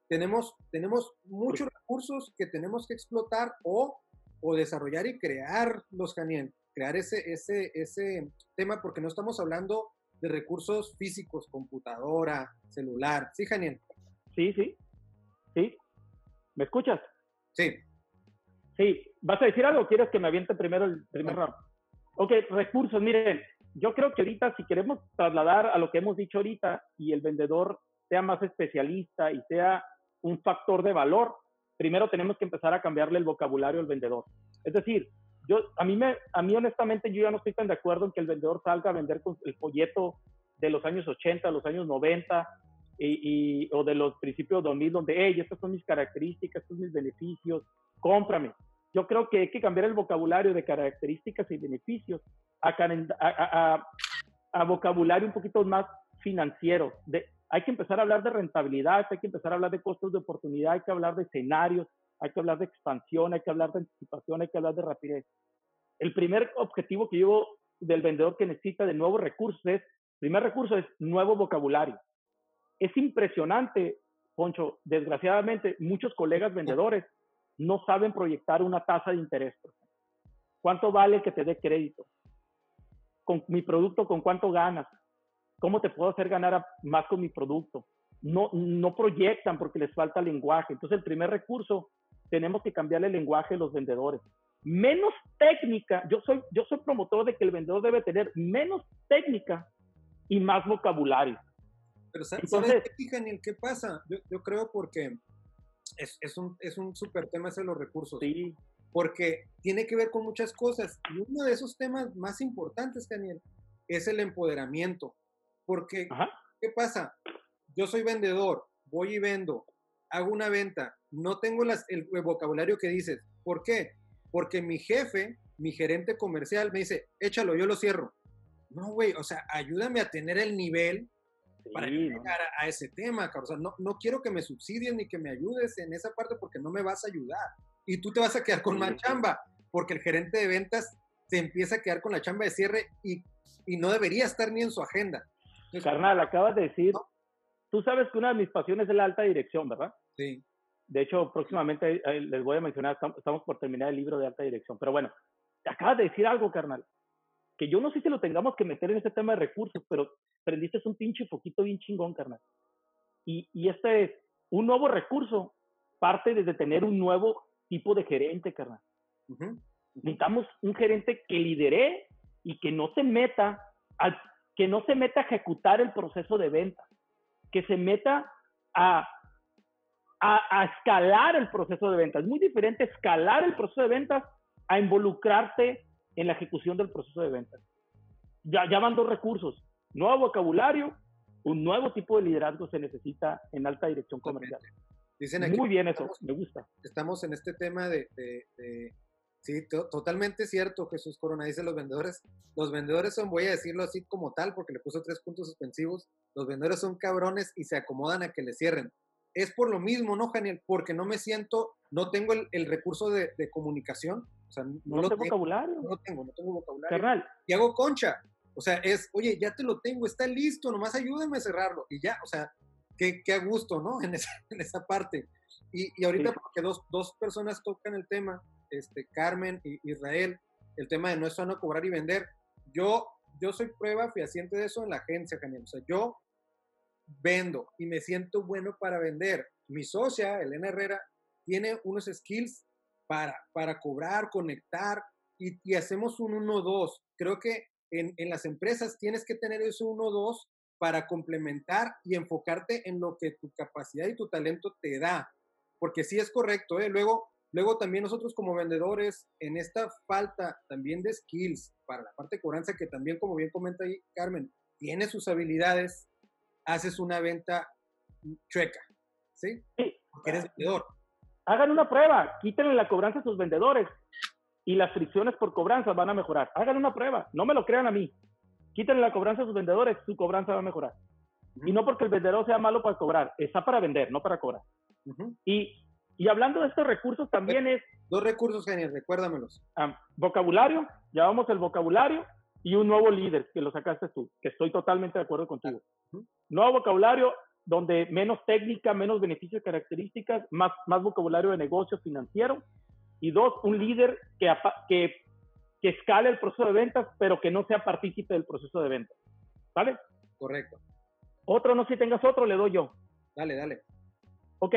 S2: Tenemos, tenemos muchos recursos que tenemos que explotar o, o desarrollar y crear los Daniel crear ese, ese, ese tema porque no estamos hablando de recursos físicos, computadora, celular. ¿Sí, Janiel?
S1: Sí, sí. Sí. ¿Me escuchas?
S2: Sí.
S1: Sí. ¿Vas a decir algo? ¿Quieres que me aviente primero el primer round? Ok, recursos. Miren, yo creo que ahorita si queremos trasladar a lo que hemos dicho ahorita y el vendedor sea más especialista y sea un factor de valor, primero tenemos que empezar a cambiarle el vocabulario al vendedor. Es decir, yo, a mí, me, a mí honestamente, yo ya no estoy tan de acuerdo en que el vendedor salga a vender con el folleto de los años 80, los años 90 y, o de los principios 2000, donde, hey, estas son mis características, estos son mis beneficios, cómprame. Yo creo que hay que cambiar el vocabulario de características y beneficios a, a, a vocabulario un poquito más financiero. De, hay que empezar a hablar de rentabilidad, hay que empezar a hablar de costos de oportunidad, hay que hablar de escenarios, hay que hablar de expansión, hay que hablar de anticipación, hay que hablar de rapidez. El primer objetivo que yo del vendedor que necesita de nuevos recursos es, primer recurso es nuevo vocabulario. Es impresionante, Poncho, desgraciadamente muchos colegas vendedores no saben proyectar una tasa de interés. ¿Cuánto vale que te dé crédito? Con mi producto, ¿con cuánto ganas? ¿Cómo te puedo hacer ganar más con mi producto? No, no proyectan porque les falta lenguaje. Entonces, el primer recurso tenemos que cambiar el lenguaje de los vendedores. Menos técnica, yo soy, yo soy promotor de que el vendedor debe tener menos técnica y más vocabulario.
S2: Pero ¿sabes, Entonces, ¿sabes qué, pasa? Yo, yo creo porque es, es, un, es un súper tema ese de los recursos.
S1: Sí.
S2: Porque tiene que ver con muchas cosas. Y uno de esos temas más importantes, Daniel, es el empoderamiento. Porque, ¿qué pasa? Yo soy vendedor, voy y vendo, hago una venta, no tengo las, el, vocabulario que dices. ¿Por qué? Porque mi jefe, mi gerente comercial me dice, échalo, yo lo cierro. No, güey, o sea, ayúdame a tener el nivel para llegar a, ese tema, O sea, no, no quiero que me subsidies ni que me ayudes en esa parte porque no me vas a ayudar. Y tú te vas a quedar con más chamba, porque el gerente de ventas se empieza a quedar con la chamba de cierre y, y no debería estar ni en su agenda.
S1: Carnal, acabas de decir, tú sabes que una de mis pasiones es la alta dirección, ¿verdad?
S2: Sí.
S1: De hecho, próximamente les voy a mencionar, estamos por terminar el libro de alta dirección. Pero bueno, acabas de decir algo, carnal. que yo no sé si lo tengamos que meter en este tema de recursos, pero prendiste un pinche foquito bien chingón, carnal. Y, y este es un nuevo recurso, parte desde tener un nuevo tipo de gerente, carnal. Necesitamos un gerente que lidere y que no se meta al, que no se meta a ejecutar el proceso de venta, que se meta a, a, a, escalar el proceso de venta. Es muy diferente escalar el proceso de ventas a involucrarte en la ejecución del proceso de ventas. Ya, ya van dos recursos, nuevo vocabulario, un nuevo tipo de liderazgo se necesita en alta dirección comercial. Dicen aquí, Muy bien eso, me gusta.
S2: Estamos en este tema de, Sí, totalmente cierto, Jesús Corona. Dice los vendedores. Los vendedores son, voy a decirlo así como tal, porque le puso tres puntos suspensivos. Los vendedores son cabrones y se acomodan a que le cierren. Es por lo mismo, ¿no, Daniel? Porque no me siento, no tengo el, recurso de, comunicación. O sea, no,
S1: lo tengo, vocabulario.
S2: No tengo, no tengo vocabulario. Y hago concha. O sea, es, oye, ya te lo tengo, está listo, nomás ayúdame a cerrarlo. Y ya, o sea, qué, qué a gusto, ¿no? En esa, en esa parte. Y, y ahorita, porque dos, dos personas tocan el tema, este, Carmen y Israel, el tema de no es sano cobrar y vender. Yo, yo soy prueba fehaciente de eso en la agencia, Daniel. O sea, yo vendo y me siento bueno para vender. Mi socia, Elena Herrera, tiene unos skills para, para cobrar, conectar y, hacemos un 1-2. Creo que en, en, las empresas tienes que tener ese 1-2 para complementar y enfocarte en lo que tu capacidad y tu talento te da. Porque sí es correcto, ¿eh? Luego, Luego también nosotros como vendedores, en esta falta también de skills para la parte de cobranza, que también como bien comenta ahí Carmen, tiene sus habilidades, haces una venta chueca, ¿sí? Porque eres vendedor.
S1: Hagan una prueba, quítenle la cobranza a sus vendedores y las fricciones por cobranza van a mejorar. Hagan una prueba, no me lo crean a mí. Quítenle la cobranza a sus vendedores, su cobranza va a mejorar. Y no porque el vendedor sea malo para cobrar, está para vender, no para cobrar. Y y hablando de estos recursos también es...
S2: Dos recursos geniales, recuérdamelos.
S1: Ah, vocabulario, llamamos el vocabulario y un nuevo líder, que lo sacaste tú, que estoy totalmente de acuerdo contigo. Nuevo vocabulario donde menos técnica, menos beneficios y características, más, más vocabulario de negocio financiero. Y dos, un líder que, que, que escale el proceso de ventas, pero que no sea partícipe del proceso de ventas. ¿Vale?
S2: Correcto.
S1: Otro, no si tengas otro, le doy yo.
S2: Dale, dale.
S1: Ok,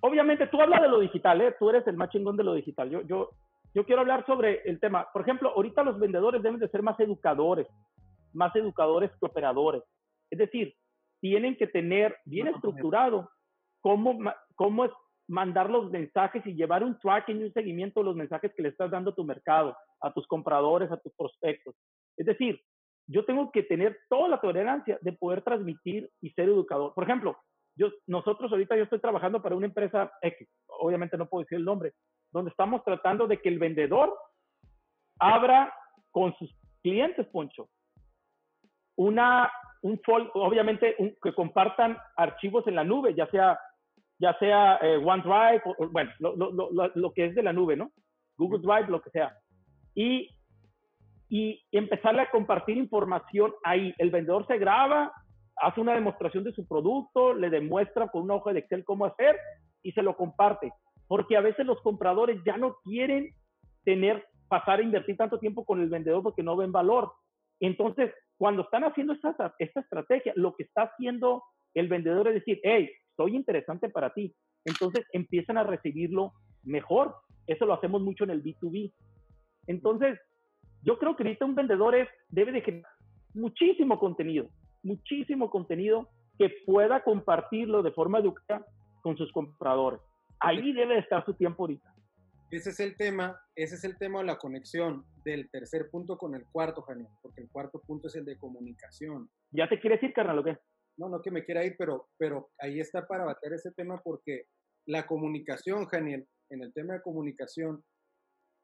S1: obviamente tú hablas de lo digital, ¿eh? tú eres el más chingón de lo digital. Yo, yo, yo quiero hablar sobre el tema. Por ejemplo, ahorita los vendedores deben de ser más educadores, más educadores que operadores. Es decir, tienen que tener bien estructurado cómo, cómo es mandar los mensajes y llevar un tracking y un seguimiento de los mensajes que le estás dando a tu mercado, a tus compradores, a tus prospectos. Es decir, yo tengo que tener toda la tolerancia de poder transmitir y ser educador. Por ejemplo, yo, nosotros ahorita yo estoy trabajando para una empresa X, obviamente no puedo decir el nombre, donde estamos tratando de que el vendedor abra con sus clientes, Poncho, una, un obviamente que compartan archivos en la nube, ya sea, ya sea eh, OneDrive, o, bueno, lo, lo, lo, lo, que es de la nube, ¿no? Google Drive, lo que sea. Y, y empezarle a compartir información ahí. El vendedor se graba, hace una demostración de su producto, le demuestra con una hoja de Excel cómo hacer y se lo comparte. Porque a veces los compradores ya no quieren tener, pasar a invertir tanto tiempo con el vendedor porque no ven valor. Entonces, cuando están haciendo esta, esta estrategia, lo que está haciendo el vendedor es decir, hey, soy interesante para ti. Entonces empiezan a recibirlo mejor. Eso lo hacemos mucho en el B2B. Entonces, yo creo que ahorita un vendedor debe de generar muchísimo contenido, muchísimo contenido que pueda compartirlo de forma educada con sus compradores. Ahí debe estar su tiempo ahorita.
S2: Ese es el tema, ese es el tema de la conexión del tercer punto con el cuarto, Janel, porque el cuarto punto es el de comunicación.
S1: ¿Ya te quieres ir, carnal, o qué?
S2: No, no que me quiera ir, pero, pero ahí está para bater ese tema porque la comunicación, Janiel, en el tema de comunicación,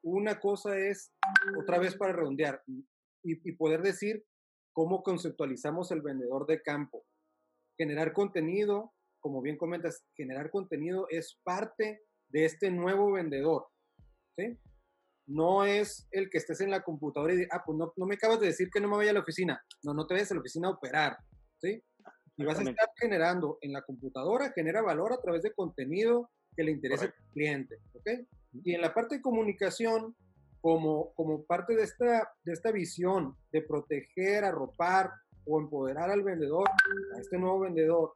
S2: una cosa es, otra vez para redondear, y, y poder decir cómo conceptualizamos el vendedor de campo. Generar contenido, como bien comentas, generar contenido es parte de este nuevo vendedor. ¿sí? No es el que estés en la computadora y digas, ah, pues no, no, me acabas de decir que no me vaya a la oficina. No, no te vayas a la oficina a operar. ¿sí? Y vas a estar generando en la computadora, genera valor a través de contenido que le interese al cliente. ¿ok? Y en la parte de comunicación, como, como parte de esta, de esta visión de proteger, arropar o empoderar al vendedor, a este nuevo vendedor,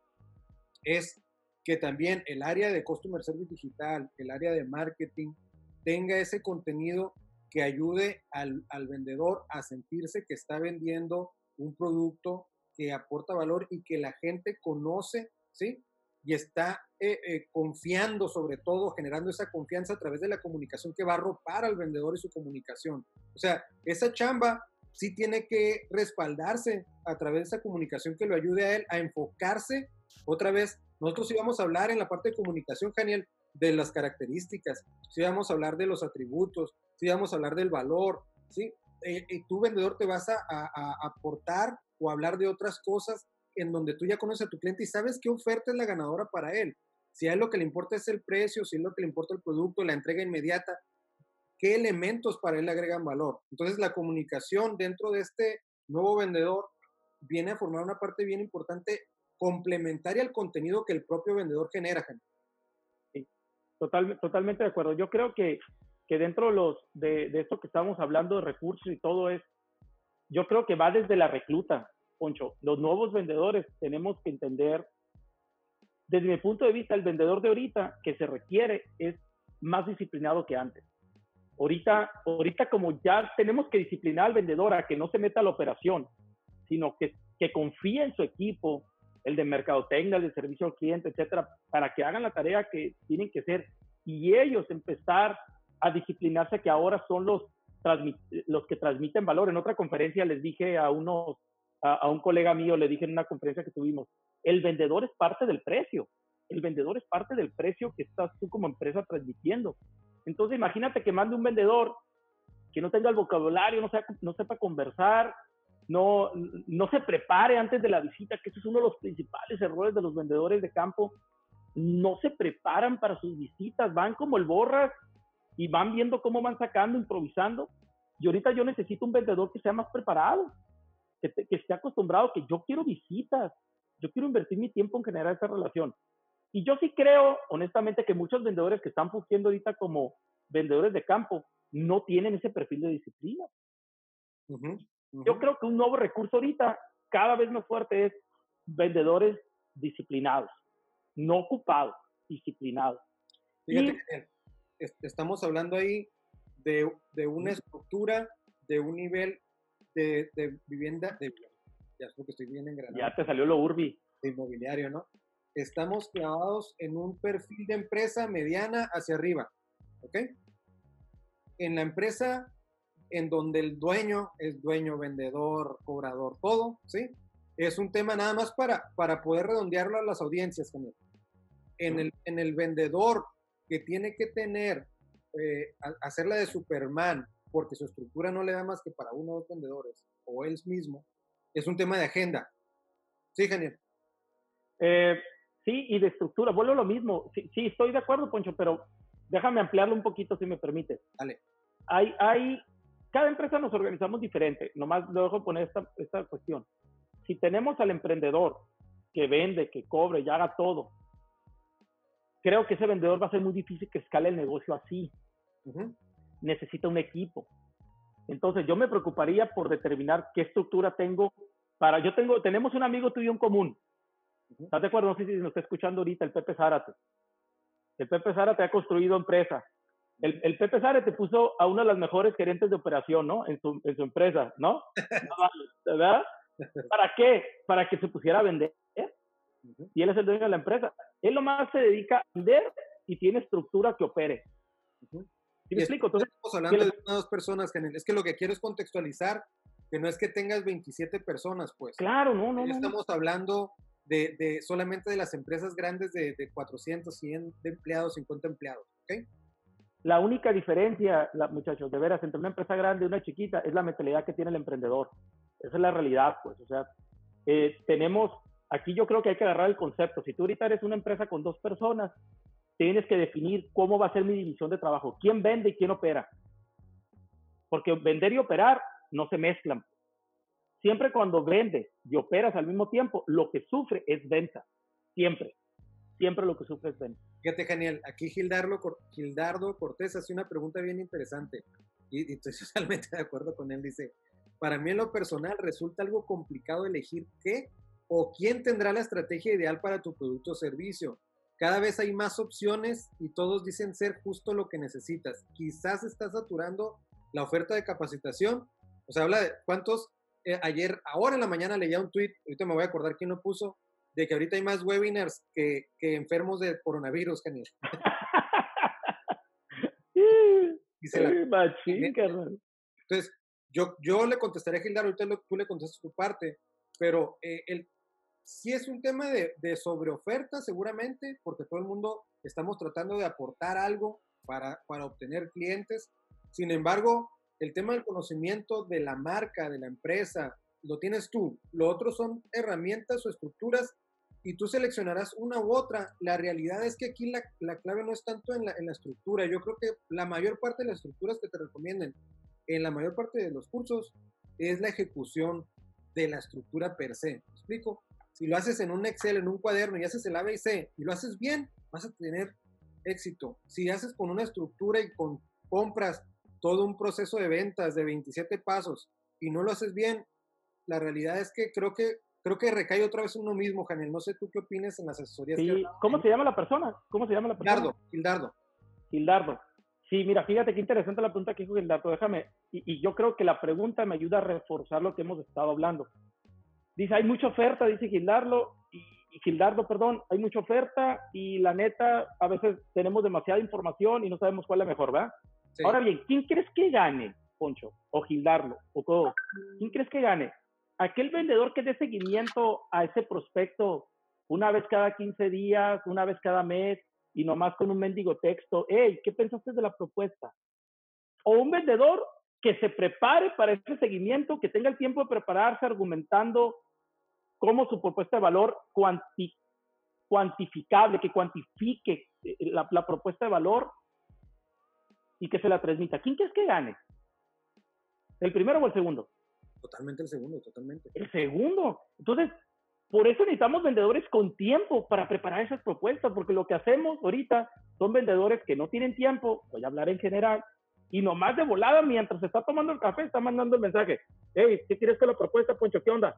S2: es que también el área de Customer Service Digital, el área de marketing, tenga ese contenido que ayude al, al vendedor a sentirse que está vendiendo un producto que aporta valor y que la gente conoce, ¿sí? Y está eh, eh, confiando sobre todo, generando esa confianza a través de la comunicación que va a arropar al vendedor y su comunicación. O sea, esa chamba sí tiene que respaldarse a través de esa comunicación que lo ayude a él a enfocarse. Otra vez, nosotros íbamos a hablar en la parte de comunicación, Daniel, de las características, sí íbamos a hablar de los atributos, sí íbamos a hablar del valor, ¿sí? Eh, y tú, vendedor, te vas a aportar o hablar de otras cosas en donde tú ya conoces a tu cliente y sabes qué oferta es la ganadora para él. Si a él lo que le importa es el precio, si él lo que le importa el producto, la entrega inmediata, qué elementos para él agregan valor. Entonces la comunicación dentro de este nuevo vendedor viene a formar una parte bien importante complementaria al contenido que el propio vendedor genera.
S1: Sí, total, totalmente de acuerdo. Yo creo que, que dentro de, de esto que estamos hablando de recursos y todo es, yo creo que va desde la recluta, Poncho. Los nuevos vendedores tenemos que entender, desde mi punto de vista, el vendedor de ahorita que se requiere es más disciplinado que antes. Ahorita, ahorita como ya tenemos que disciplinar al vendedor a que no se meta a la operación, sino que, que confíe en su equipo, el de mercadotecnia, el de servicio al cliente, etcétera, para que hagan la tarea que tienen que hacer y ellos empezar a disciplinarse que ahora son los los que transmiten valor. En otra conferencia les dije a unos, a, un colega mío, le dije en una conferencia que tuvimos, el vendedor es parte del precio. El vendedor es parte del precio que estás tú como empresa transmitiendo. Entonces imagínate que mande un vendedor que no tenga el vocabulario, no, no sepa conversar, no, no se prepare antes de la visita, que ese es uno de los principales errores de los vendedores de campo. No se preparan para sus visitas, van como el borras y van viendo cómo van sacando, improvisando. Y ahorita yo necesito un vendedor que sea más preparado, que, esté acostumbrado, que yo quiero visitas, yo quiero invertir mi tiempo en generar esa relación. Y yo sí creo, honestamente, que muchos vendedores que están fungiendo ahorita como vendedores de campo no tienen ese perfil de disciplina. Yo creo que un nuevo recurso ahorita, cada vez más fuerte, es vendedores disciplinados, no ocupados, disciplinados.
S2: Fíjate, estamos hablando ahí de, de, una estructura, de un nivel de, de vivienda, de, ya es que estoy bien en
S1: Ya te salió lo urbi.
S2: De inmobiliario, ¿no? Estamos clavados en un perfil de empresa mediana hacia arriba, ¿ok? En la empresa en donde el dueño es dueño, vendedor, cobrador, todo, ¿sí? Es un tema nada más para, para poder redondearlo a las audiencias, En el, en el vendedor que tiene que tener, eh, hacerla de Superman, porque su estructura no le da más que para uno o dos vendedores, o él mismo, es un tema de agenda. Sí, genial.
S1: Eh, sí, y de estructura, vuelvo a lo mismo. Sí, sí, estoy de acuerdo, Poncho, pero déjame ampliarlo un poquito si me permite.
S2: Dale.
S1: Hay, hay, cada empresa nos organizamos diferente, nomás le dejo poner esta, esta cuestión. Si tenemos al emprendedor que vende, que cobre y haga todo, creo que ese vendedor va a ser muy difícil que escale el negocio así. Necesita un equipo. Entonces yo me preocuparía por determinar qué estructura tengo para, yo tengo, tenemos un amigo tuyo en común. ¿Estás de acuerdo? No sé si nos está escuchando ahorita el Pepe Zárate. El Pepe Zárate ha construido empresa. El, el, Pepe Zárate puso a uno de las mejores gerentes de operación, ¿no? En su, en su empresa, ¿no? ¿Verdad? ¿Para qué? Para que se pusiera a vender y él es el dueño de la empresa. Él nomás se dedica a vender y tiene estructura que opere.
S2: ¿Sí me explico? Entonces, estamos hablando de una dos personas, Es que lo que quiero es contextualizar que no es que tengas 27 personas, pues.
S1: Claro, no, no.
S2: estamos hablando de, de, solamente de las empresas grandes de, de 400, 100 de empleados, 50 empleados, ¿ok?
S1: La única diferencia, la, muchachos, de veras, entre una empresa grande y una chiquita es la mentalidad que tiene el emprendedor. Esa es la realidad, pues. O sea, eh, tenemos Aquí yo creo que hay que agarrar el concepto. Si tú ahorita eres una empresa con dos personas, tienes que definir cómo va a ser mi división de trabajo, quién vende y quién opera. Porque vender y operar no se mezclan. Siempre cuando vendes y operas al mismo tiempo, lo que sufre es venta. Siempre. Siempre lo que sufre es venta.
S2: Fíjate, genial. Aquí Gildardo, Gildardo Cortés hace una pregunta bien interesante. y, estoy totalmente de acuerdo con él, dice, para mí en lo personal resulta algo complicado elegir qué o quién tendrá la estrategia ideal para tu producto o servicio. Cada vez hay más opciones y todos dicen ser justo lo que necesitas. Quizás estás saturando la oferta de capacitación. O sea, habla de cuántos, eh, ayer, ahora en la mañana leía un tweet, ahorita me voy a acordar quién lo puso, de que ahorita hay más webinars que, que enfermos de coronavirus, Genial.
S1: y se la...
S2: Entonces, yo, yo le contestaré a Gildar, ahorita tú le contestas tu parte, pero eh, el, sí es un tema de, de sobreoferta seguramente, porque todo el mundo estamos tratando de aportar algo para, obtener clientes. Sin embargo, el tema del conocimiento de la marca, de la empresa, lo tienes tú. Lo otro son herramientas o estructuras y tú seleccionarás una u otra. La realidad es que aquí la, la clave no es tanto en la, en la, estructura. Yo creo que la mayor parte de las estructuras que te recomienden en la mayor parte de los cursos es la ejecución de la estructura per se. ¿Me explico? Si lo haces en un Excel, en un cuaderno y haces el ABC y lo haces bien, vas a tener éxito. Si haces con una estructura y con compras todo un proceso de ventas de 27 pasos y no lo haces bien, la realidad es que creo que creo que recae otra vez uno mismo, Janel. No sé tú qué opinas en las asesorías.
S1: ¿Cómo se llama la persona? ¿Cómo se llama la persona?
S2: Gildardo, Gildardo.
S1: Gildardo. Sí, mira, fíjate qué interesante la pregunta que dijo Gildardo. Déjame, y, y, yo creo que la pregunta me ayuda a reforzar lo que hemos estado hablando. Dice, hay mucha oferta, dice Gildardo, y, y Gildardo, perdón, hay mucha oferta y la neta, a veces tenemos demasiada información y no sabemos cuál es la mejor, ¿verdad? Sí. Ahora bien, ¿quién crees que gane, Poncho? O Gildardo, o todo. ¿Quién crees que gane? Aquel vendedor que dé seguimiento a ese prospecto una vez cada 15 días, una vez cada mes, y nomás con un mendigo texto, hey, ¿qué pensaste de la propuesta? O un vendedor que se prepare para ese seguimiento, que tenga el tiempo de prepararse argumentando cómo su propuesta de valor cuanti, cuantificable, que cuantifique eh, la, la, propuesta de valor y que se la transmita. ¿Quién crees que gane? ¿El primero o el segundo?
S2: Totalmente el segundo, totalmente.
S1: El segundo. Entonces, por eso necesitamos vendedores con tiempo para preparar esas propuestas, porque lo que hacemos ahorita son vendedores que no tienen tiempo, voy a hablar en general, y nomás de volada, mientras se está tomando el café, está mandando el mensaje. Hey, ¿qué quieres que la propuesta, Poncho? ¿Qué onda?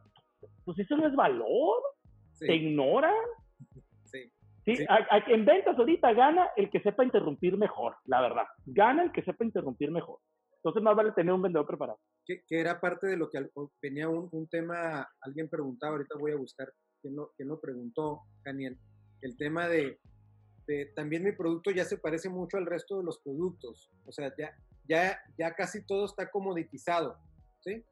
S1: Pues eso no es valor. Sí. Te ignoran. Sí. Sí, sí. A, a, en ventas ahorita gana el que sepa interrumpir mejor, la verdad. Gana el que sepa interrumpir mejor. Entonces más vale tener un vendedor preparado.
S2: Que, que era parte de lo que venía un, un, tema, alguien preguntaba, ahorita voy a buscar quién lo, quién lo preguntó, Daniel, el tema de, de, también mi producto ya se parece mucho al resto de los productos, o sea, ya, ya, ya casi todo está comoditizado, ¿sí?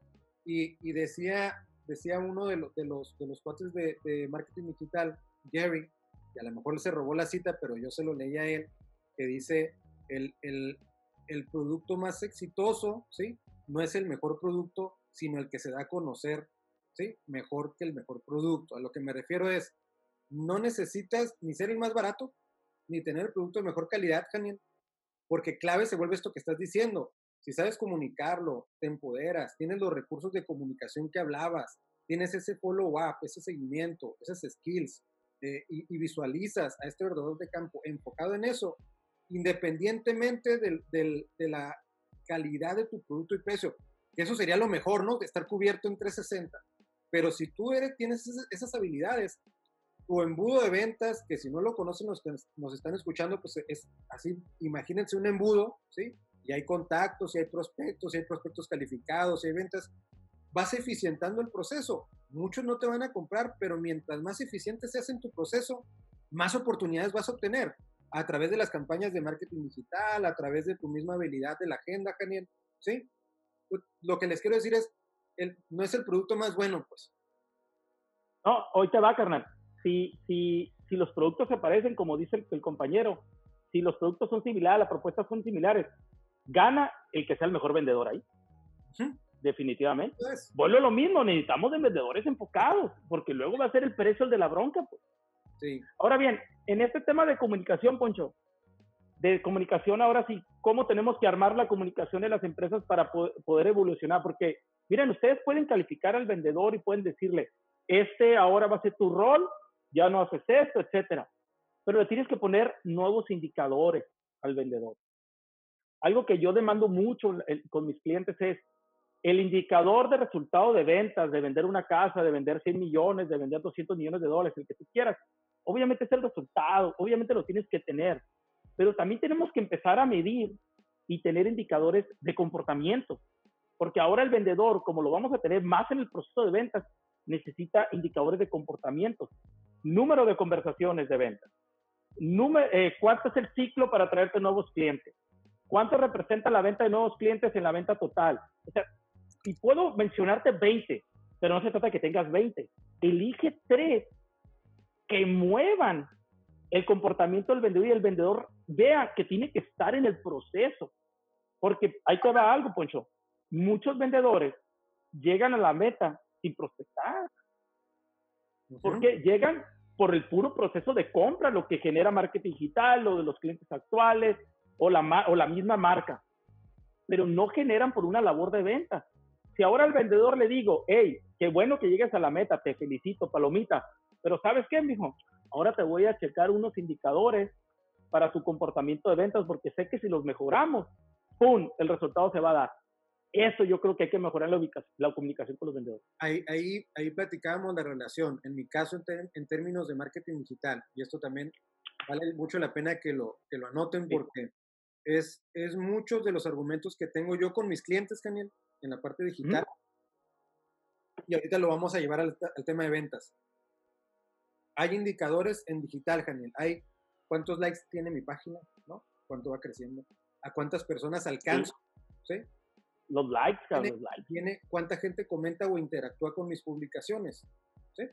S2: Y, y decía, decía uno de, lo, de, los, de los cuates de, marketing digital, Gary, y a lo mejor se robó la cita, pero yo se lo leí a él, que dice, el, el, el producto más exitoso, ¿sí? No es el mejor producto, sino el que se da a conocer, ¿sí? Mejor que el mejor producto. A lo que me refiero es, no necesitas ni ser el más barato, ni tener el producto de mejor calidad, Daniel, porque clave se vuelve esto que estás diciendo. Si sabes comunicarlo, te empoderas, tienes los recursos de comunicación que hablabas, tienes ese follow-up, ese seguimiento, esas skills, eh, y, visualizas a este vendedor de campo enfocado en eso, independientemente del, de la calidad de tu producto y precio. Que eso sería lo mejor, ¿no? De estar cubierto en 360. Pero si tú eres, tienes esas, habilidades, tu embudo de ventas, que si no lo conocen que nos están escuchando, pues es así, imagínense un embudo, ¿sí? Y hay contactos, y hay prospectos, y hay prospectos calificados, y hay ventas. Vas eficientando el proceso. Muchos no te van a comprar, pero mientras más eficiente seas en tu proceso, más oportunidades vas a obtener a través de las campañas de marketing digital, a través de tu misma habilidad de la agenda, Daniel, ¿sí? Pues, lo que les quiero decir es, no es el producto más bueno, pues.
S1: No, hoy te va, carnal. Si, si, si los productos se parecen, como dice el compañero, si los productos son similares, las propuestas son similares, gana el que sea el mejor vendedor ahí. Definitivamente. Pues, Vuelvo lo mismo, necesitamos de vendedores enfocados, porque luego va a ser el precio el de la bronca. Pues.
S2: Sí.
S1: Ahora bien, en este tema de comunicación, Poncho, de comunicación, ahora sí, ¿cómo tenemos que armar la comunicación de las empresas para poder evolucionar? Porque, miren, ustedes pueden calificar al vendedor y pueden decirle, este ahora va a ser tu rol, ya no haces esto, etcétera. Pero le tienes que poner nuevos indicadores al vendedor. Algo que yo demando mucho con mis clientes es el indicador de resultado de ventas, de vender una casa, de vender 100 millones, de vender 200 millones de dólares, el que tú quieras. Obviamente es el resultado, obviamente lo tienes que tener, pero también tenemos que empezar a medir y tener indicadores de comportamiento, porque ahora el vendedor, como lo vamos a tener más en el proceso de ventas, necesita indicadores de comportamiento, número de conversaciones de ventas, número, eh, cuánto es el ciclo para traerte nuevos clientes, cuánto representa la venta de nuevos clientes en la venta total. O sea, si puedo mencionarte 20, pero no se trata de que tengas 20, elige tres que muevan el comportamiento del vendedor y el vendedor vea que tiene que estar en el proceso. Porque hay que ver algo, Poncho. Muchos vendedores llegan a la meta sin prospectar. Porque llegan por el puro proceso de compra, lo que genera marketing digital, lo de los clientes actuales o la, o la misma marca. Pero no generan por una labor de venta. Si ahora al vendedor le digo, hey, qué bueno que llegues a la meta, te felicito, palomita, pero ¿sabes qué, mijo? Ahora te voy a checar unos indicadores para tu comportamiento de ventas porque sé que si los mejoramos, ¡pum!, el resultado se va a dar. Eso yo creo que hay que mejorar la, la comunicación con los vendedores.
S2: Ahí, ahí, ahí platicábamos la relación. En mi caso, en, en, términos de marketing digital, y esto también vale mucho la pena que lo, que lo anoten porque es, es muchos de los argumentos que tengo yo con mis clientes, Daniel, en la parte digital. Y ahorita lo vamos a llevar al, al, tema de ventas. Hay indicadores en digital, Daniel. Hay cuántos likes tiene mi página, ¿no? Cuánto va creciendo. A cuántas personas alcanzo, ¿sí?
S1: Los likes,
S2: tiene,
S1: los likes.
S2: Tiene cuánta gente comenta o interactúa con mis publicaciones, ¿sí?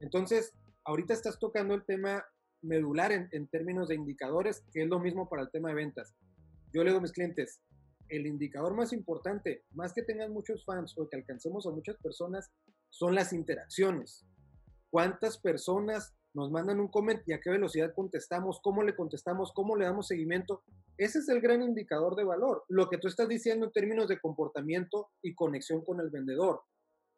S2: Entonces, ahorita estás tocando el tema medular en, en términos de indicadores, que es lo mismo para el tema de ventas. Yo le digo a mis clientes, el indicador más importante, más que tengan muchos fans o que alcancemos a muchas personas, son las interacciones. ¿Cuántas personas nos mandan un comment y a qué velocidad contestamos, cómo le contestamos, cómo le damos seguimiento. Ese es el gran indicador de valor. Lo que tú estás diciendo en términos de comportamiento y conexión con el vendedor.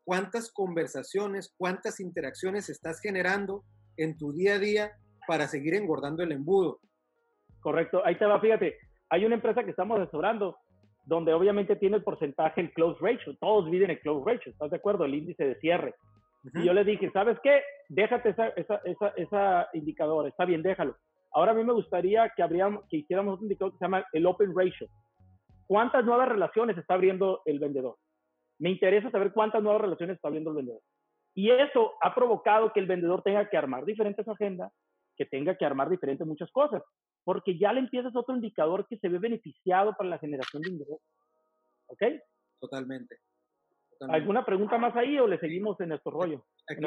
S2: ¿Cuántas conversaciones, cuántas interacciones estás generando en tu día a día para seguir engordando el embudo?
S1: Correcto. Ahí te va, fíjate. Hay una empresa que estamos asesorando donde obviamente tiene el porcentaje, el close ratio. Todos viven el close ratio, ¿estás de acuerdo? El índice de cierre. Y yo le dije, ¿sabes qué? Déjate esa, esa, esa, esa, indicador, está bien, déjalo. Ahora a mí me gustaría que, habríamos, que hiciéramos un indicador que se llama el Open Ratio. ¿Cuántas nuevas relaciones está abriendo el vendedor? Me interesa saber cuántas nuevas relaciones está abriendo el vendedor. Y eso ha provocado que el vendedor tenga que armar diferentes agendas, que tenga que armar diferentes muchas cosas, porque ya le empiezas otro indicador que se ve beneficiado para la generación de ingresos. ¿Ok?
S2: Totalmente.
S1: ¿Alguna pregunta más ahí o le seguimos en nuestro rollo?
S2: Aquí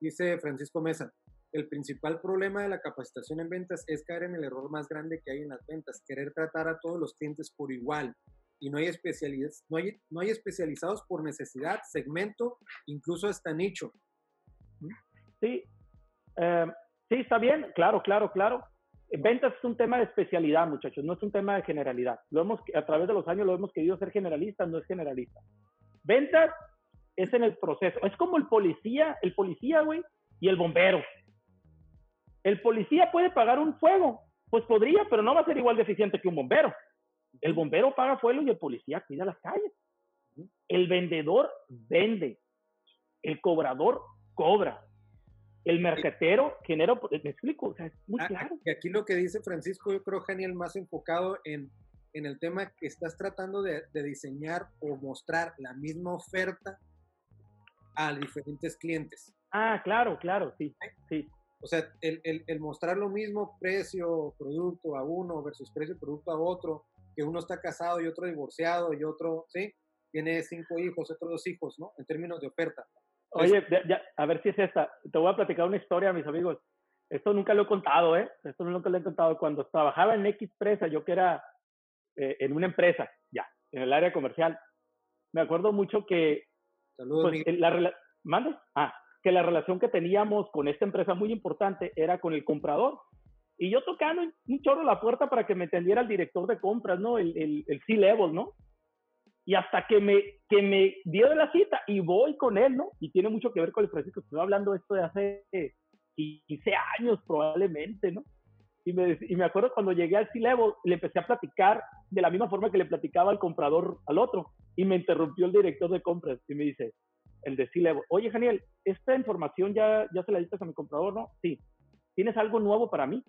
S2: dice, Francisco Mesa, el principal problema de la capacitación en ventas es caer en el error más grande que hay en las ventas, querer tratar a todos los clientes por igual. Y no hay, especialidades, no hay, no hay especializados por necesidad, segmento, incluso hasta nicho.
S1: Sí, eh, sí, está bien, claro, claro, claro. Ventas es un tema de especialidad, muchachos, no es un tema de generalidad. Lo hemos, a través de los años lo hemos querido ser generalista, no es generalista. Ventas es en el proceso. Es como el policía, el policía, güey, y el bombero. El policía puede pagar un fuego, pues podría, pero no va a ser igual de eficiente que un bombero. El bombero paga fuego y el policía cuida las calles. El vendedor vende. El cobrador cobra. El mercatero genera, me explico, o sea, es muy claro.
S2: Y aquí lo que dice Francisco, yo creo, Genial, más enfocado en en el tema que estás tratando de, diseñar o mostrar la misma oferta a diferentes clientes.
S1: Ah, claro, claro, sí, sí.
S2: O sea, el, el, mostrar lo mismo precio, producto a uno versus precio, producto a otro, que uno está casado y otro divorciado y otro, ¿sí? Tiene cinco hijos, otros dos hijos, ¿no? En términos de oferta.
S1: Oye, ya, a ver si es esta. Te voy a platicar una historia, mis amigos. Esto nunca lo he contado, ¿eh? Esto nunca lo he contado. Cuando trabajaba en X Presa, yo que era eh, en una empresa, ya, en el área comercial. Me acuerdo mucho que...
S2: Saludos,
S1: pues, la ¿Mande? Ah, que la relación que teníamos con esta empresa muy importante era con el comprador. Y yo tocando un chorro la puerta para que me entendiera el director de compras, ¿no? El, el, el C-Level, ¿no? Y hasta que me, que me dio de la cita y voy con él, ¿no? Y tiene mucho que ver con el que estoy hablando esto de hace 15 años probablemente, ¿no? Y me, y me acuerdo cuando llegué al C-Level, le empecé a platicar de la misma forma que le platicaba al comprador al otro. Y me interrumpió el director de compras y me dice, el de C-Level, oye, Daniel, esta información ya, ya se la diste a mi comprador, ¿no? Sí. ¿Tienes algo nuevo para mí?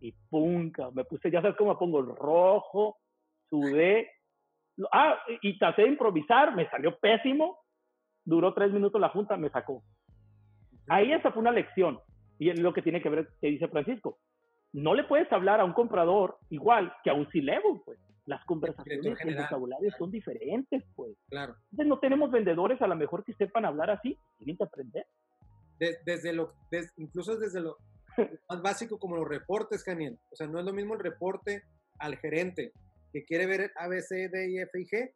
S1: Y punca, me puse, ya sabes cómo me pongo rojo, sudé. Ah, y traté de improvisar, me salió pésimo. Duró tres minutos la junta, me sacó. Ahí esa fue una lección. Y es lo que tiene que ver, que dice Francisco. No le puedes hablar a un comprador igual que a un C-Level, pues. Las conversaciones y el vocabulario son diferentes, pues.
S2: Claro.
S1: Entonces no tenemos vendedores a lo mejor que sepan hablar así. Tienen que aprender.
S2: desde lo, incluso desde lo más básico como los reportes, Daniel. O sea, no es lo mismo el reporte al gerente que quiere ver A, B, C, D, I, F y G,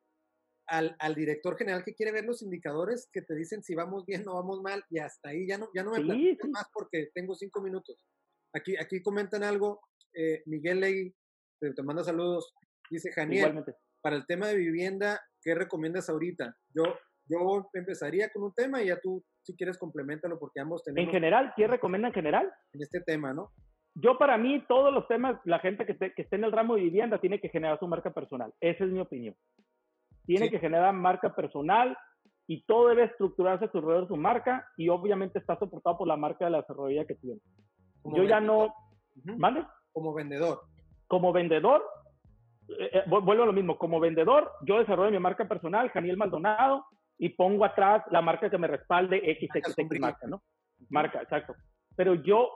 S2: al, al, director general que quiere ver los indicadores que te dicen si vamos bien o vamos mal y hasta ahí ya no, ya no me sí, más porque tengo cinco minutos. Aquí, aquí comentan algo, eh, Miguel Ley, te, te, manda saludos, dice Janiel, para el tema de vivienda, ¿qué recomiendas ahorita? Yo, yo empezaría con un tema y ya tú, si quieres, complementalo porque ambos tenemos...
S1: En general, ¿qué recomienda en general?
S2: En este tema, ¿no?
S1: Yo para mí, todos los temas, la gente que esté, que esté en el ramo de vivienda tiene que generar su marca personal. Esa es mi opinión. Tiene que generar marca personal y todo debe estructurarse alrededor de su marca y obviamente está soportado por la marca de la desarrolladora que tiene. Yo ya no... ¿Vale?
S2: Como vendedor.
S1: Como vendedor, eh, eh, vuelvo a lo mismo, como vendedor, yo desarrollo mi marca personal, Janiel Maldonado, y pongo atrás la marca que me respalde XXX marca, ¿no? Marca, exacto. Pero yo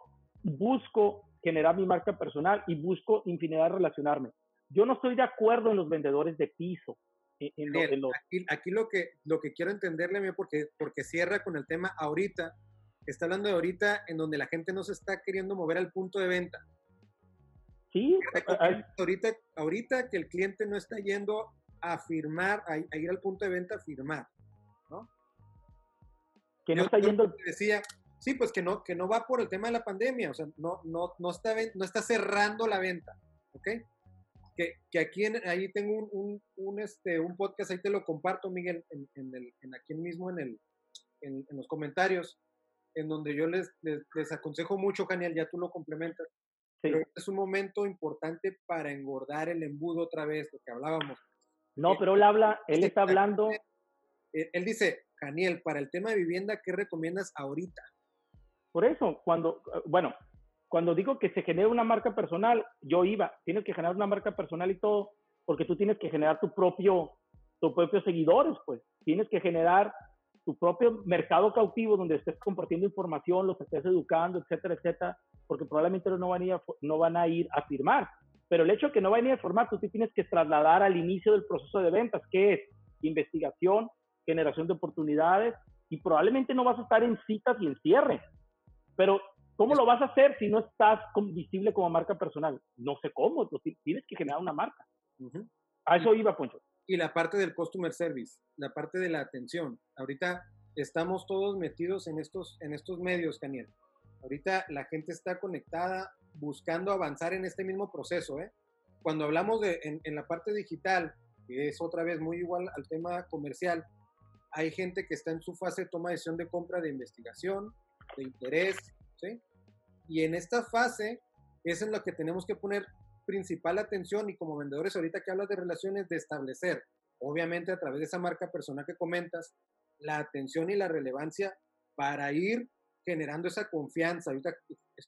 S1: busco generar mi marca personal y busco infinidad de relacionarme. Yo no estoy de acuerdo en los vendedores de piso.
S2: aquí, lo, que, lo que quiero entenderle, porque, porque cierra con el tema ahorita, está hablando de ahorita en donde la gente no se está queriendo mover al punto de venta.
S1: Sí.
S2: Ahorita, ahorita que el cliente no está yendo a firmar, a, ir al punto de venta a firmar, ¿no?
S1: Que no está yendo.
S2: Decía, Sí, pues que no, que no va por el tema de la pandemia, o sea, no, no, no, está, no está cerrando la venta, ¿ok? Que, que aquí en, ahí tengo un, un, este, un podcast, ahí te lo comparto, Miguel, en, en, el, en aquí mismo en, el, en, los comentarios, en donde yo les, les, aconsejo mucho, Daniel, ya tú lo complementas. Pero es un momento importante para engordar el embudo otra vez, lo que hablábamos.
S1: No, pero él habla, él está hablando.
S2: Él, él dice, Daniel, para el tema de vivienda, ¿qué recomiendas ahorita?
S1: Por eso, cuando, bueno, cuando digo que se genera una marca personal, yo iba, tienes que generar una marca personal y todo, porque tú tienes que generar tu propio, tus propios seguidores, pues. Tienes que generar tu propio mercado cautivo donde estés compartiendo información, los estés educando, etcétera, etcétera, porque probablemente no van a ir a, no van a, ir a firmar. Pero el hecho de que no vayan a ir a firmar, tú tienes que trasladar al inicio del proceso de ventas, que es investigación, generación de oportunidades, y probablemente no vas a estar en citas y en cierre. Pero, ¿cómo lo vas a hacer si no estás visible como marca personal? No sé cómo, tienes que generar una marca. A eso iba, Poncho.
S2: Y la parte del customer service, la parte de la atención. Ahorita estamos todos metidos en estos, en estos medios, Daniel. Ahorita la gente está conectada buscando avanzar en este mismo proceso. ¿eh? Cuando hablamos de en, en la parte digital, que es otra vez muy igual al tema comercial, hay gente que está en su fase de toma de decisión de compra de investigación, de interés, ¿sí? Y en esta fase es en la que tenemos que poner principal atención y como vendedores ahorita que hablas de relaciones, de establecer, obviamente a través de esa marca personal que comentas, la atención y la relevancia para ir generando esa confianza. Ahorita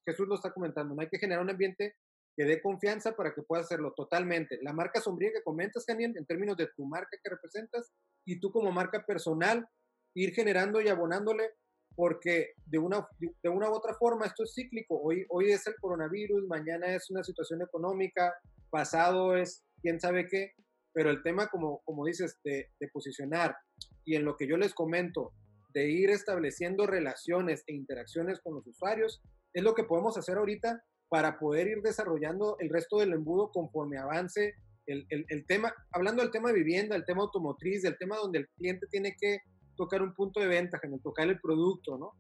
S2: Jesús lo está comentando, no hay que generar un ambiente que dé confianza para que puedas hacerlo totalmente. La marca sombría que comentas, Daniel, en términos de tu marca que representas y tú como marca personal, ir generando y abonándole porque de una, de una u otra forma esto es cíclico. Hoy, hoy es el coronavirus, mañana es una situación económica, pasado es quién sabe qué, pero el tema, como, como dices, de, de posicionar y en lo que yo les comento, de ir estableciendo relaciones e interacciones con los usuarios, es lo que podemos hacer ahorita para poder ir desarrollando el resto del embudo conforme avance el, el, el tema, hablando del tema de vivienda, el tema automotriz, del tema donde el cliente tiene que tocar un punto de venta, tocar el producto, ¿no?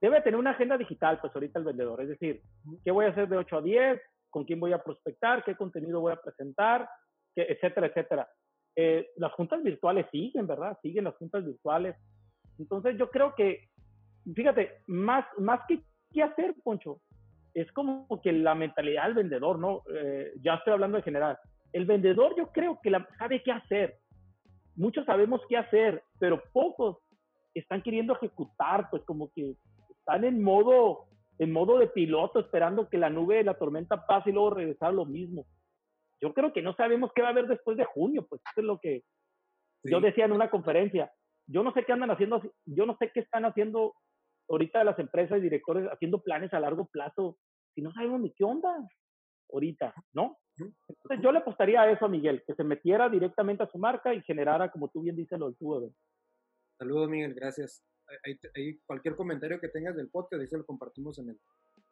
S1: Debe tener una agenda digital, pues ahorita el vendedor, es decir, ¿qué voy a hacer de 8 a 10? ¿Con quién voy a prospectar? ¿Qué contenido voy a presentar? etcétera, etcétera. Eh, las juntas virtuales siguen, ¿verdad? Siguen las juntas virtuales. Entonces yo creo que, fíjate, más, más que qué hacer, Poncho, es como que la mentalidad del vendedor, ¿no? Eh, ya estoy hablando en general. El vendedor yo creo que sabe qué hacer. Muchos sabemos qué hacer, pero pocos están queriendo ejecutar, pues como que están en modo, en modo de piloto, esperando que la nube de la tormenta pase y luego regresar a lo mismo. Yo creo que no sabemos qué va a haber después de junio, pues eso es lo que yo decía en una conferencia. Yo no sé qué andan haciendo, yo no sé qué están haciendo ahorita las empresas y directores haciendo planes a largo plazo si no sabemos ni qué onda ahorita, ¿no? Entonces yo le apostaría a eso a Miguel, que se metiera directamente a su marca y generara, como tú bien dices, lo del tubo.
S2: Saludos, Miguel, gracias. Ahí, cualquier comentario que tengas del podcast, ahí se lo compartimos en el,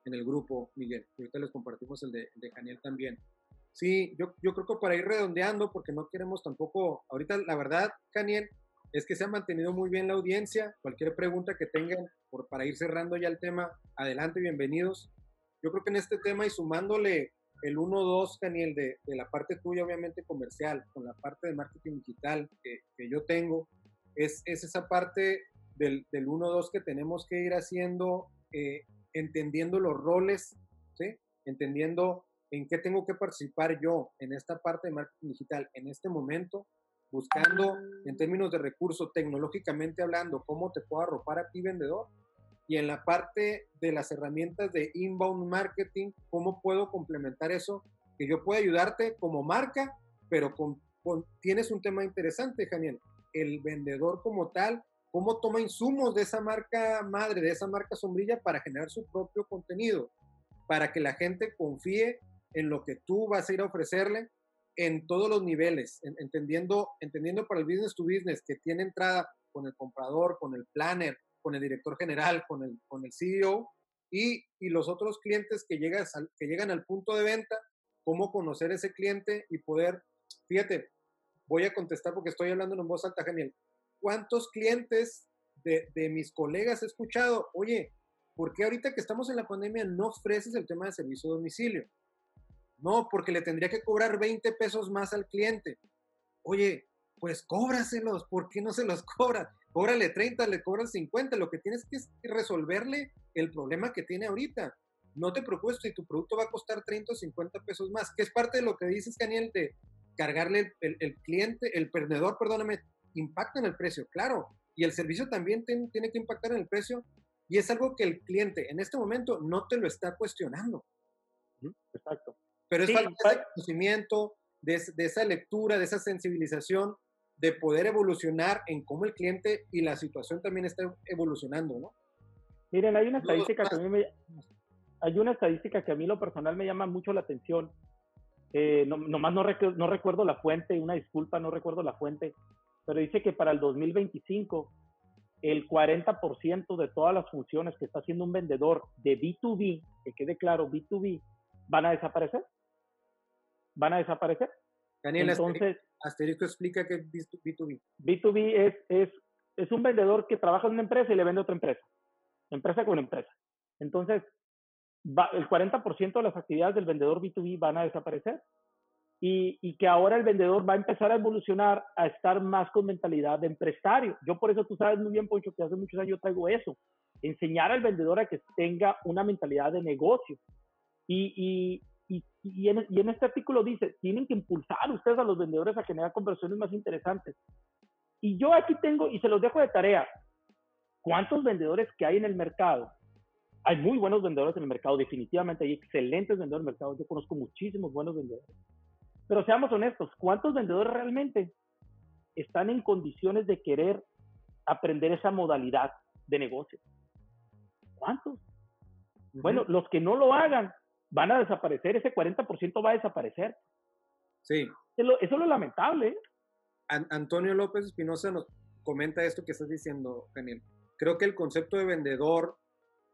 S2: en el grupo, Miguel. Ahorita les compartimos el de, de Janiel también. Sí, yo, yo creo que para ir redondeando, porque no queremos tampoco, ahorita la verdad, Janiel, es que se ha mantenido muy bien la audiencia. Cualquier pregunta que tengan por, para ir cerrando ya el tema, adelante, bienvenidos. Yo creo que en este tema y sumándole el 1-2, Daniel, de, de, la parte tuya, obviamente comercial, con la parte de marketing digital que, que yo tengo, es, es, esa parte del, del 1-2 que tenemos que ir haciendo, eh, entendiendo los roles, ¿sí? entendiendo en qué tengo que participar yo en esta parte de marketing digital en este momento, buscando en términos de recursos, tecnológicamente hablando, cómo te puedo arropar a ti vendedor. Y en la parte de las herramientas de inbound marketing, cómo puedo complementar eso, que yo pueda ayudarte como marca, pero con, tienes un tema interesante, Janiel. El vendedor como tal, cómo toma insumos de esa marca madre, de esa marca sombrilla para generar su propio contenido, para que la gente confíe en lo que tú vas a ir a ofrecerle en todos los niveles, entendiendo, entendiendo para el business to business que tiene entrada con el comprador, con el planner, con el director general, con el, con el CEO y, y los otros clientes que, llegas que llegan al punto de venta, cómo conocer ese cliente y poder, fíjate, voy a contestar porque estoy hablando en voz alta, genial. ¿Cuántos clientes de, de mis colegas he escuchado? Oye, ¿por qué ahorita que estamos en la pandemia no ofreces el tema de servicio a domicilio? No, porque le tendría que cobrar 20 pesos más al cliente. Oye, pues cóbraselos, ¿por qué no se los cobra? Cóbrale 30, le cobras 50, lo que tienes que es resolverle el problema que tiene ahorita. No te preocupes si tu producto va a costar 30 o 50 pesos más, que es parte de lo que dices, Daniel, de cargarle el, cliente, el perdedor, perdóname, impacta en el precio, claro, y el servicio también tiene que impactar en el precio, y es algo que el cliente en este momento no te lo está cuestionando.
S1: Exacto.
S2: Pero es falta de ese conocimiento, de, esa lectura, de esa sensibilización, de poder evolucionar en cómo el cliente y la situación también está evolucionando, ¿no?
S1: Miren, hay una estadística que a mí me, hay una estadística que a mí lo personal me llama mucho la atención. Eh, no, nomás no, no recuerdo la fuente, una disculpa, no recuerdo la fuente, pero dice que para el 2025 el 40% de todas las funciones que está haciendo un vendedor de B2B, que quede claro, B2B, van a desaparecer van a desaparecer.
S2: Daniel, Entonces, Asterisco explica qué es B2B.
S1: B2B es, es, es un vendedor que trabaja en una empresa y le vende a otra empresa. Empresa con empresa. Entonces, va, el 40% de las actividades del vendedor B2B van a desaparecer. Y, y, que ahora el vendedor va a empezar a evolucionar a estar más con mentalidad de empresario. Yo por eso tú sabes muy bien, Poncho, que hace muchos años yo traigo eso. Enseñar al vendedor a que tenga una mentalidad de negocio. Y, y, y, en, este artículo dice, tienen que impulsar ustedes a los vendedores a generar conversiones más interesantes. Y yo aquí tengo, y se los dejo de tarea, ¿cuántos vendedores que hay en el mercado? Hay muy buenos vendedores en el mercado, definitivamente hay excelentes vendedores en el mercado, yo conozco muchísimos buenos vendedores. Pero seamos honestos, ¿cuántos vendedores realmente están en condiciones de querer aprender esa modalidad de negocio? ¿Cuántos? Bueno, los que no lo hagan van a desaparecer, ese 40% va a desaparecer.
S2: Sí.
S1: Eso, es lo lamentable. ¿eh?
S2: Antonio López Espinosa nos comenta esto que estás diciendo, Daniel. Creo que el concepto de vendedor,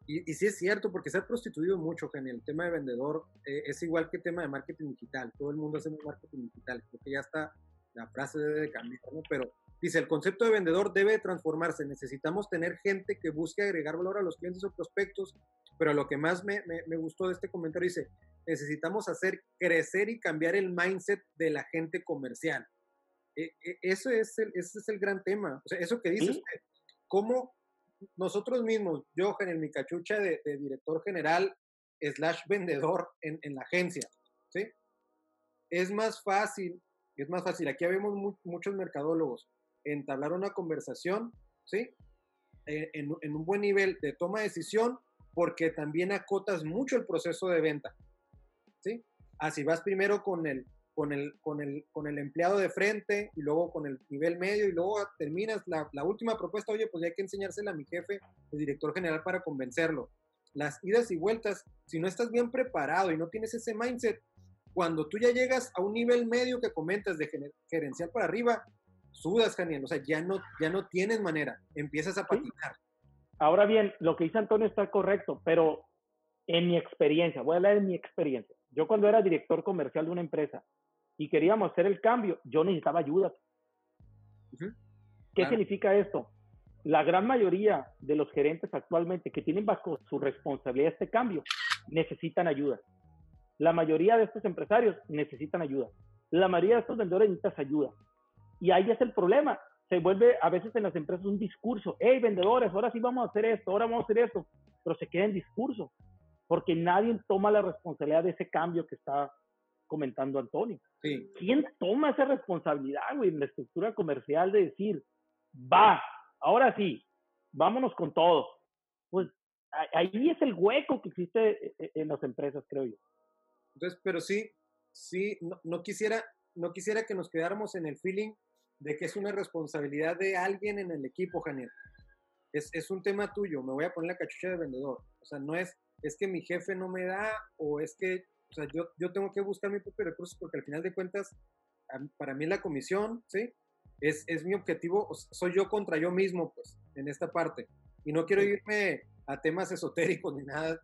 S2: y, y sí es cierto, porque se ha prostituido mucho, Daniel, el tema de vendedor eh, es igual que el tema de marketing digital. Todo el mundo hace marketing digital. Creo que ya está, la frase debe cambiar, ¿no? Pero dice, el concepto de vendedor debe transformarse. Necesitamos tener gente que busque agregar valor a los clientes o prospectos pero lo que más me, me, gustó de este comentario dice, necesitamos hacer crecer y cambiar el mindset de la gente comercial. E, e, eso es el, ese es el gran tema. O sea, eso que dice usted, cómo nosotros mismos, yo en mi cachucha de, director general, slash vendedor en, en la agencia, ¿sí? Es más fácil, es más fácil, aquí vemos muchos mercadólogos, entablar una conversación, ¿sí? Eh, en, un buen nivel de toma de decisión, porque también acotas mucho el proceso de venta, ¿sí? Así vas primero con el, con el, con el, con el empleado de frente y luego con el nivel medio y luego terminas la, la última propuesta, oye, pues ya hay que enseñársela a mi jefe, el director general, para convencerlo. Las idas y vueltas, si no estás bien preparado y no tienes ese mindset, cuando tú ya llegas a un nivel medio que comentas de gerencial para arriba, sudas, Daniel, o sea, ya no, ya no tienes manera, empiezas a patinar.
S1: Ahora bien, lo que dice Antonio está correcto, pero en mi experiencia, voy a hablar de mi experiencia. Yo cuando era director comercial de una empresa y queríamos hacer el cambio, yo necesitaba ayuda. ¿Qué significa esto? La gran mayoría de los gerentes actualmente que tienen bajo su responsabilidad este cambio necesitan ayuda. La mayoría de estos empresarios necesitan ayuda. La mayoría de estos vendedores necesitan ayuda. Y ahí es el problema. Se vuelve a veces en las empresas un discurso. Hey, vendedores, ahora sí vamos a hacer esto, ahora vamos a hacer esto. Pero se queda en discurso. Porque nadie toma la responsabilidad de ese cambio que está comentando Antonio. ¿Quién toma esa responsabilidad, güey, en la estructura comercial de decir, va, ahora sí, vámonos con todo? Pues ahí es el hueco que existe eh, eh, en las empresas, creo yo.
S2: Entonces, pero sí, sí, no, quisiera, no quisiera que nos quedáramos en el feeling de que es una responsabilidad de alguien en el equipo, Janiel. Es, es un tema tuyo, me voy a poner la cachucha de vendedor. O sea, no es, es que mi jefe no me da o es que o sea, yo, yo tengo que buscar mi propio recursos porque al final de cuentas, para mí la comisión, ¿sí? Es, es mi objetivo, soy yo contra yo mismo, pues, en esta parte. Y no quiero irme a temas esotéricos ni nada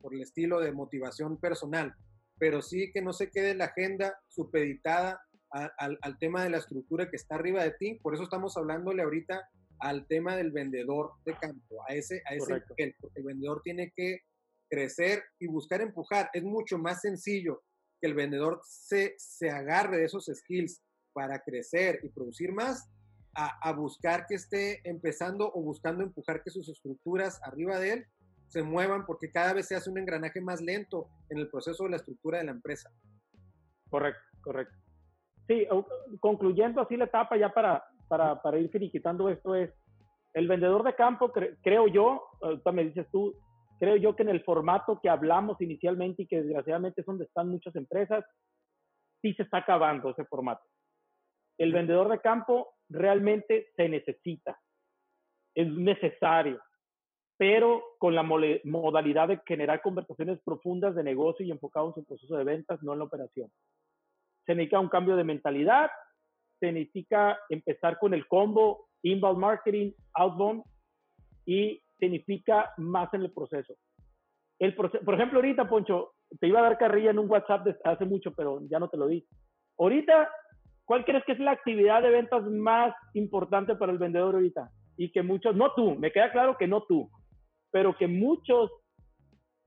S2: por el estilo de motivación personal, pero sí que no se quede la agenda supeditada al, al, tema de la estructura que está arriba de ti. Por eso estamos hablándole ahorita al tema del vendedor de campo, a ese, a ese porque el vendedor tiene que crecer y buscar empujar. Es mucho más sencillo que el vendedor se, se agarre de esos skills para crecer y producir más a, buscar que esté empezando o buscando empujar que sus estructuras arriba de él se muevan porque cada vez se hace un engranaje más lento en el proceso de la estructura de la empresa.
S1: Correcto, correcto. Sí, concluyendo así la etapa ya para, para, para ir finiquitando esto es, el vendedor de campo, creo yo, ahorita me dices tú, creo yo que en el formato que hablamos inicialmente y que desgraciadamente es donde están muchas empresas, sí se está acabando ese formato. El vendedor de campo realmente se necesita, es necesario, pero con la modalidad de generar conversaciones profundas de negocio y enfocado en su proceso de ventas, no en la operación. Se necesita un cambio de mentalidad, se necesita empezar con el combo inbound marketing, outbound y significa más en el proceso. El por ejemplo, ahorita, Poncho, te iba a dar carrilla en un WhatsApp hace mucho, pero ya no te lo di. Ahorita, ¿cuál crees que es la actividad de ventas más importante para el vendedor ahorita? Y que muchos, no tú, me queda claro que no tú, pero que muchos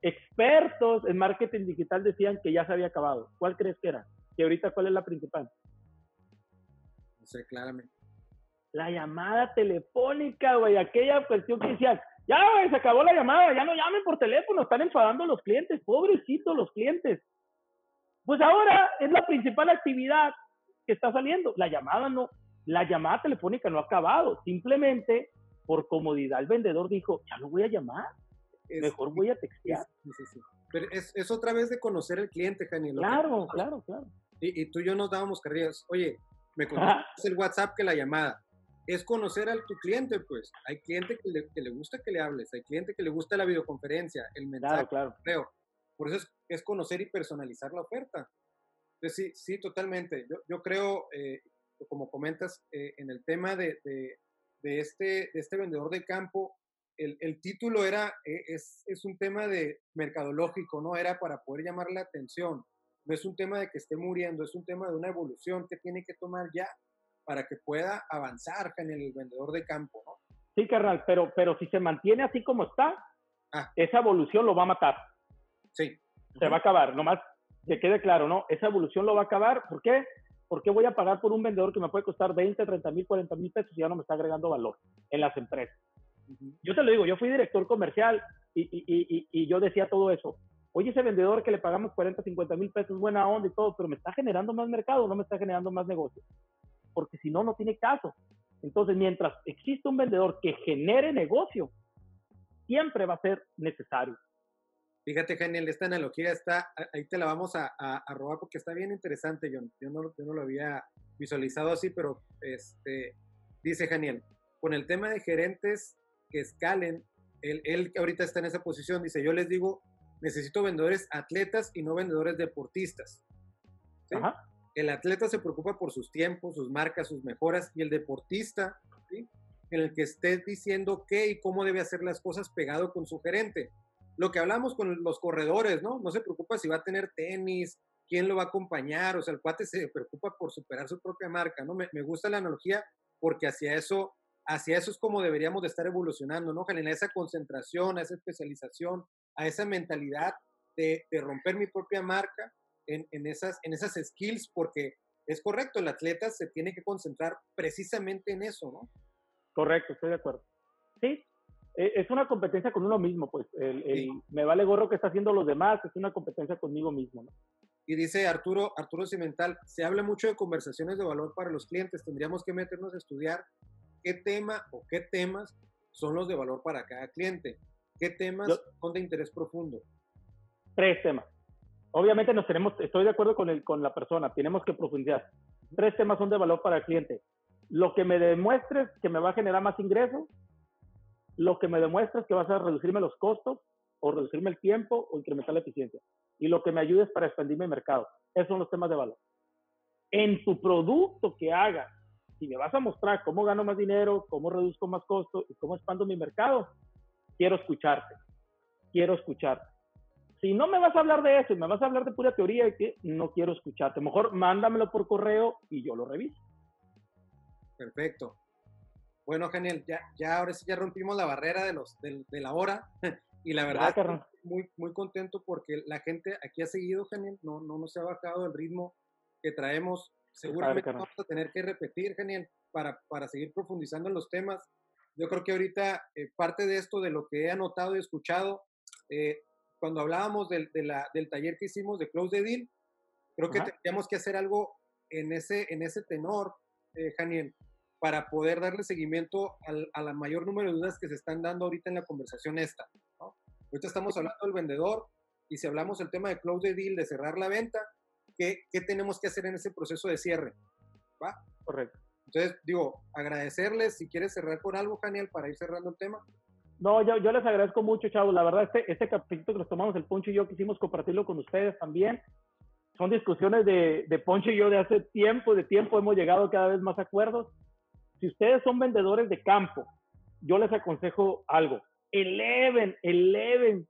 S1: expertos en marketing digital decían que ya se había acabado. ¿Cuál crees que era? Que ahorita, ¿cuál es la principal?
S2: No sé, claramente.
S1: La llamada telefónica, güey, aquella cuestión que decían, ya, se acabó la llamada, ya no llamen por teléfono, están enfadando a los clientes, pobrecitos los clientes. Pues ahora es la principal actividad que está saliendo. La llamada no, la llamada telefónica no ha acabado, simplemente por comodidad el vendedor dijo, ya no voy a llamar, mejor voy a textear.
S2: Pero es, otra vez de conocer al cliente, Jani.
S1: Claro, claro, claro.
S2: Y, tú y yo nos dábamos carreras, oye, me conoces el WhatsApp que la llamada es conocer a tu cliente, pues. Hay cliente que le, que le, gusta que le hables, hay cliente que le gusta la videoconferencia, el mensaje,
S1: claro,
S2: claro. Por eso es, conocer y personalizar la oferta. Entonces, sí, sí, totalmente. Yo, yo creo, eh, como comentas, eh, en el tema de, de, de, este, de este vendedor de campo, el, el título era, eh, es, es un tema de mercadológico, ¿no? Era para poder llamar la atención. No es un tema de que esté muriendo, es un tema de una evolución que tiene que tomar ya para que pueda avanzar en el vendedor de campo, ¿no?
S1: Sí, carnal, pero, pero si se mantiene así como está, ah. esa evolución lo va a matar.
S2: Sí.
S1: Se va a acabar, nomás que quede claro, ¿no? Esa evolución lo va a acabar. ¿Por qué? ¿Por qué voy a pagar por un vendedor que me puede costar 20, 30 mil, 40 mil pesos y ya no me está agregando valor en las empresas? Yo te lo digo, yo fui director comercial y, y, y, y, yo decía todo eso. Oye, ese vendedor que le pagamos 40, 50 mil pesos, buena onda y todo, pero me está generando más mercado, no me está generando más negocio. Porque si no, no tiene caso. Entonces, mientras existe un vendedor que genere negocio, siempre va a ser necesario.
S2: Fíjate, Genial, esta analogía está, ahí te la vamos a, a, robar porque está bien interesante, John. Yo no, yo no lo había visualizado así, pero este, dice Genial, con el tema de gerentes que escalen, él, él ahorita está en esa posición, dice, yo les digo, necesito vendedores atletas y no vendedores deportistas. El atleta se preocupa por sus tiempos, sus marcas, sus mejoras, y el deportista, en el que esté diciendo qué y cómo debe hacer las cosas pegado con su gerente. Lo que hablamos con los corredores, ¿no? No se preocupa si va a tener tenis, quién lo va a acompañar, o sea, el cuate se preocupa por superar su propia marca, ¿no? Me, me gusta la analogía porque hacia eso, hacia eso es como deberíamos de estar evolucionando, ¿no? Generar esa concentración, esa especialización, a esa mentalidad de, romper mi propia marca en, esas, en esas skills, porque es correcto, el atleta se tiene que concentrar precisamente en eso, ¿no?
S1: Correcto, estoy de acuerdo. Sí, e, es una competencia con uno mismo, pues. Me vale gorro que está haciendo los demás, es una competencia conmigo mismo, ¿no?
S2: Y dice Arturo, Arturo Cimental, se habla mucho de conversaciones de valor para los clientes, tendríamos que meternos a estudiar qué tema o qué temas son los de valor para cada cliente. ¿Qué temas son de interés profundo?
S1: Tres temas. Obviamente nos tenemos, estoy de acuerdo con, el, con la persona, tenemos que profundizar. Tres temas son de valor para el cliente. Lo que me demuestres que me va a generar más ingresos, lo que me demuestres que vas a reducirme los costos o reducirme el tiempo o incrementar la eficiencia. Y lo que me ayudes para expandir mi mercado. Esos son los temas de valor. En tu producto que hagas, si me vas a mostrar cómo gano más dinero, cómo reduzco más costos y cómo expando mi mercado, quiero escucharte, quiero escucharte. Si no me vas a hablar de eso y me vas a hablar de pura teoría y que no quiero escucharte, mejor mándamelo por correo y yo lo reviso.
S2: Perfecto. Bueno, genial. Ya, ya ahora sí ya rompimos la barrera de, los, de, la hora y la verdad estoy muy, muy contento porque la gente aquí ha seguido, genial. No, no nos ha bajado el ritmo que traemos. Seguramente vamos a tener que repetir, genial, para, para seguir profundizando en los temas yo creo que ahorita eh, parte de esto, de lo que he anotado y escuchado, eh, cuando hablábamos del, del taller que hicimos de Close the Deal, creo que teníamos que hacer algo en ese, en ese tenor, eh, Janiel, para poder darle seguimiento al, a la mayor número de dudas que se están dando ahorita en la conversación esta. ¿no? Ahorita estamos hablando del vendedor y si hablamos del tema de Close the Deal, de cerrar la venta, ¿qué, qué tenemos que hacer en ese proceso de cierre? ¿Va?
S1: Correcto.
S2: Entonces, digo, agradecerles si quieres cerrar con algo, Daniel, para ir cerrando el tema.
S1: No, yo, yo les agradezco mucho, chavos. La verdad, este, este capítulo que nos tomamos el Poncho y yo quisimos compartirlo con ustedes también. Son discusiones de, de Poncho y yo de hace tiempo, de tiempo hemos llegado cada vez más a acuerdos. Si ustedes son vendedores de campo, yo les aconsejo algo. Eleven, eleven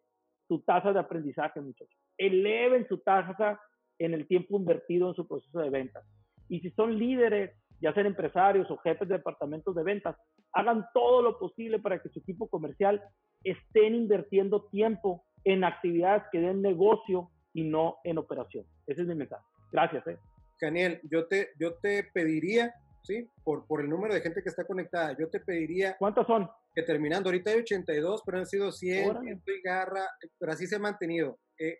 S1: su tasa de aprendizaje, muchachos. Eleven su tasa en el tiempo invertido en su proceso de ventas. Y si son líderes ya sean empresarios o jefes de departamentos de ventas, hagan todo lo posible para que su equipo comercial estén invirtiendo tiempo en actividades que den negocio y no en operación. Ese es mi mensaje. Gracias. ¿eh?
S2: Daniel, yo te, yo te pediría, ¿sí? Por, por el número de gente que está conectada, yo te pediría...
S1: ¿Cuántos son?
S2: Que terminando, ahorita hay 82, pero han sido 100, y garra, pero así se ha mantenido. Eh,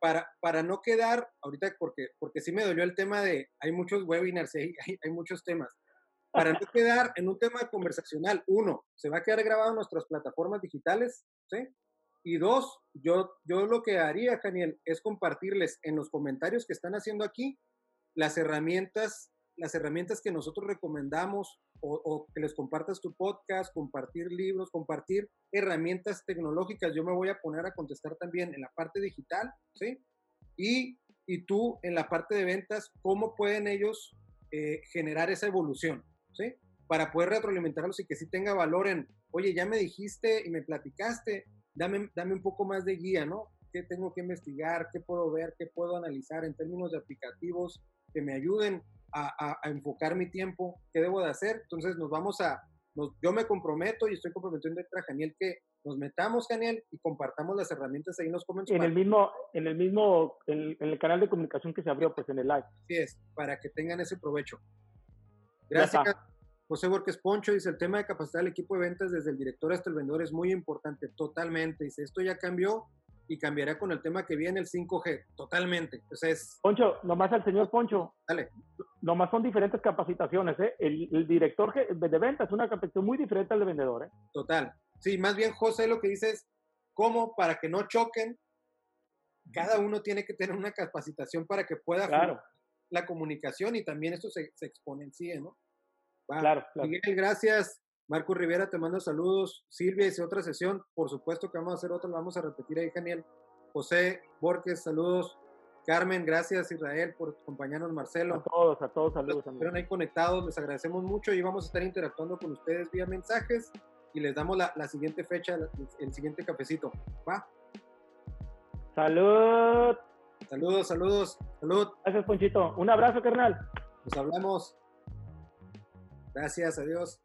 S2: para, para no quedar, ahorita porque, porque sí me dolió el tema de, hay muchos webinars, hay, hay, muchos temas, para no quedar en un tema conversacional, uno, se va a quedar grabado en nuestras plataformas digitales, ¿sí? Y dos, yo, yo lo que haría, Daniel, es compartirles en los comentarios que están haciendo aquí las herramientas, las herramientas que nosotros recomendamos o, que les compartas tu podcast, compartir libros, compartir herramientas tecnológicas. Yo me voy a poner a contestar también en la parte digital, ¿sí? Y, y tú en la parte de ventas, ¿cómo pueden ellos eh, generar esa evolución, ¿sí? Para poder retroalimentarlos y que sí tenga valor en, oye, ya me dijiste y me platicaste, dame, dame un poco más de guía, ¿no? ¿Qué tengo que investigar? ¿Qué puedo ver? ¿Qué puedo analizar en términos de aplicativos que me ayuden a, enfocar mi tiempo, qué debo de hacer. Entonces nos vamos a, yo me comprometo y estoy comprometiendo a Janiel que nos metamos, Janiel, y compartamos las herramientas ahí nos
S1: En el mismo, en el mismo, en, el canal de comunicación que se abrió, pues en el live.
S2: Así es, para que tengan ese provecho. Gracias. José Borges Poncho dice, el tema de capacidad del equipo de ventas desde el director hasta el vendedor es muy importante, totalmente. Dice, esto ya cambió y cambiaría con el tema que viene, el 5G, totalmente. Entonces,
S1: Poncho, nomás al señor Poncho.
S2: Dale.
S1: Nomás son diferentes capacitaciones, ¿eh? El, director de venta es una capacitación muy diferente al de vendedor, ¿eh?
S2: Total. Sí, más bien José lo que dice es, ¿cómo para que no choquen? Cada uno tiene que tener una capacitación para que pueda
S1: claro.
S2: la comunicación y también esto se, se exponencie, ¿no?
S1: Claro, claro.
S2: Miguel, gracias. Marco Rivera te manda saludos. Silvia dice otra sesión. Por supuesto que vamos a hacer otra, la vamos a repetir ahí, genial. José Borges, saludos. Carmen, gracias Israel por acompañarnos, Marcelo.
S1: A todos, a todos, saludos.
S2: Estuvieron ahí conectados, les agradecemos mucho y vamos a estar interactuando con ustedes vía mensajes y les damos la, la siguiente fecha, el siguiente cafecito. ¿Va?
S1: Salud.
S2: Saludos, saludos, salud.
S1: Gracias, Ponchito. Un abrazo, carnal.
S2: Nos hablamos. Gracias, adiós.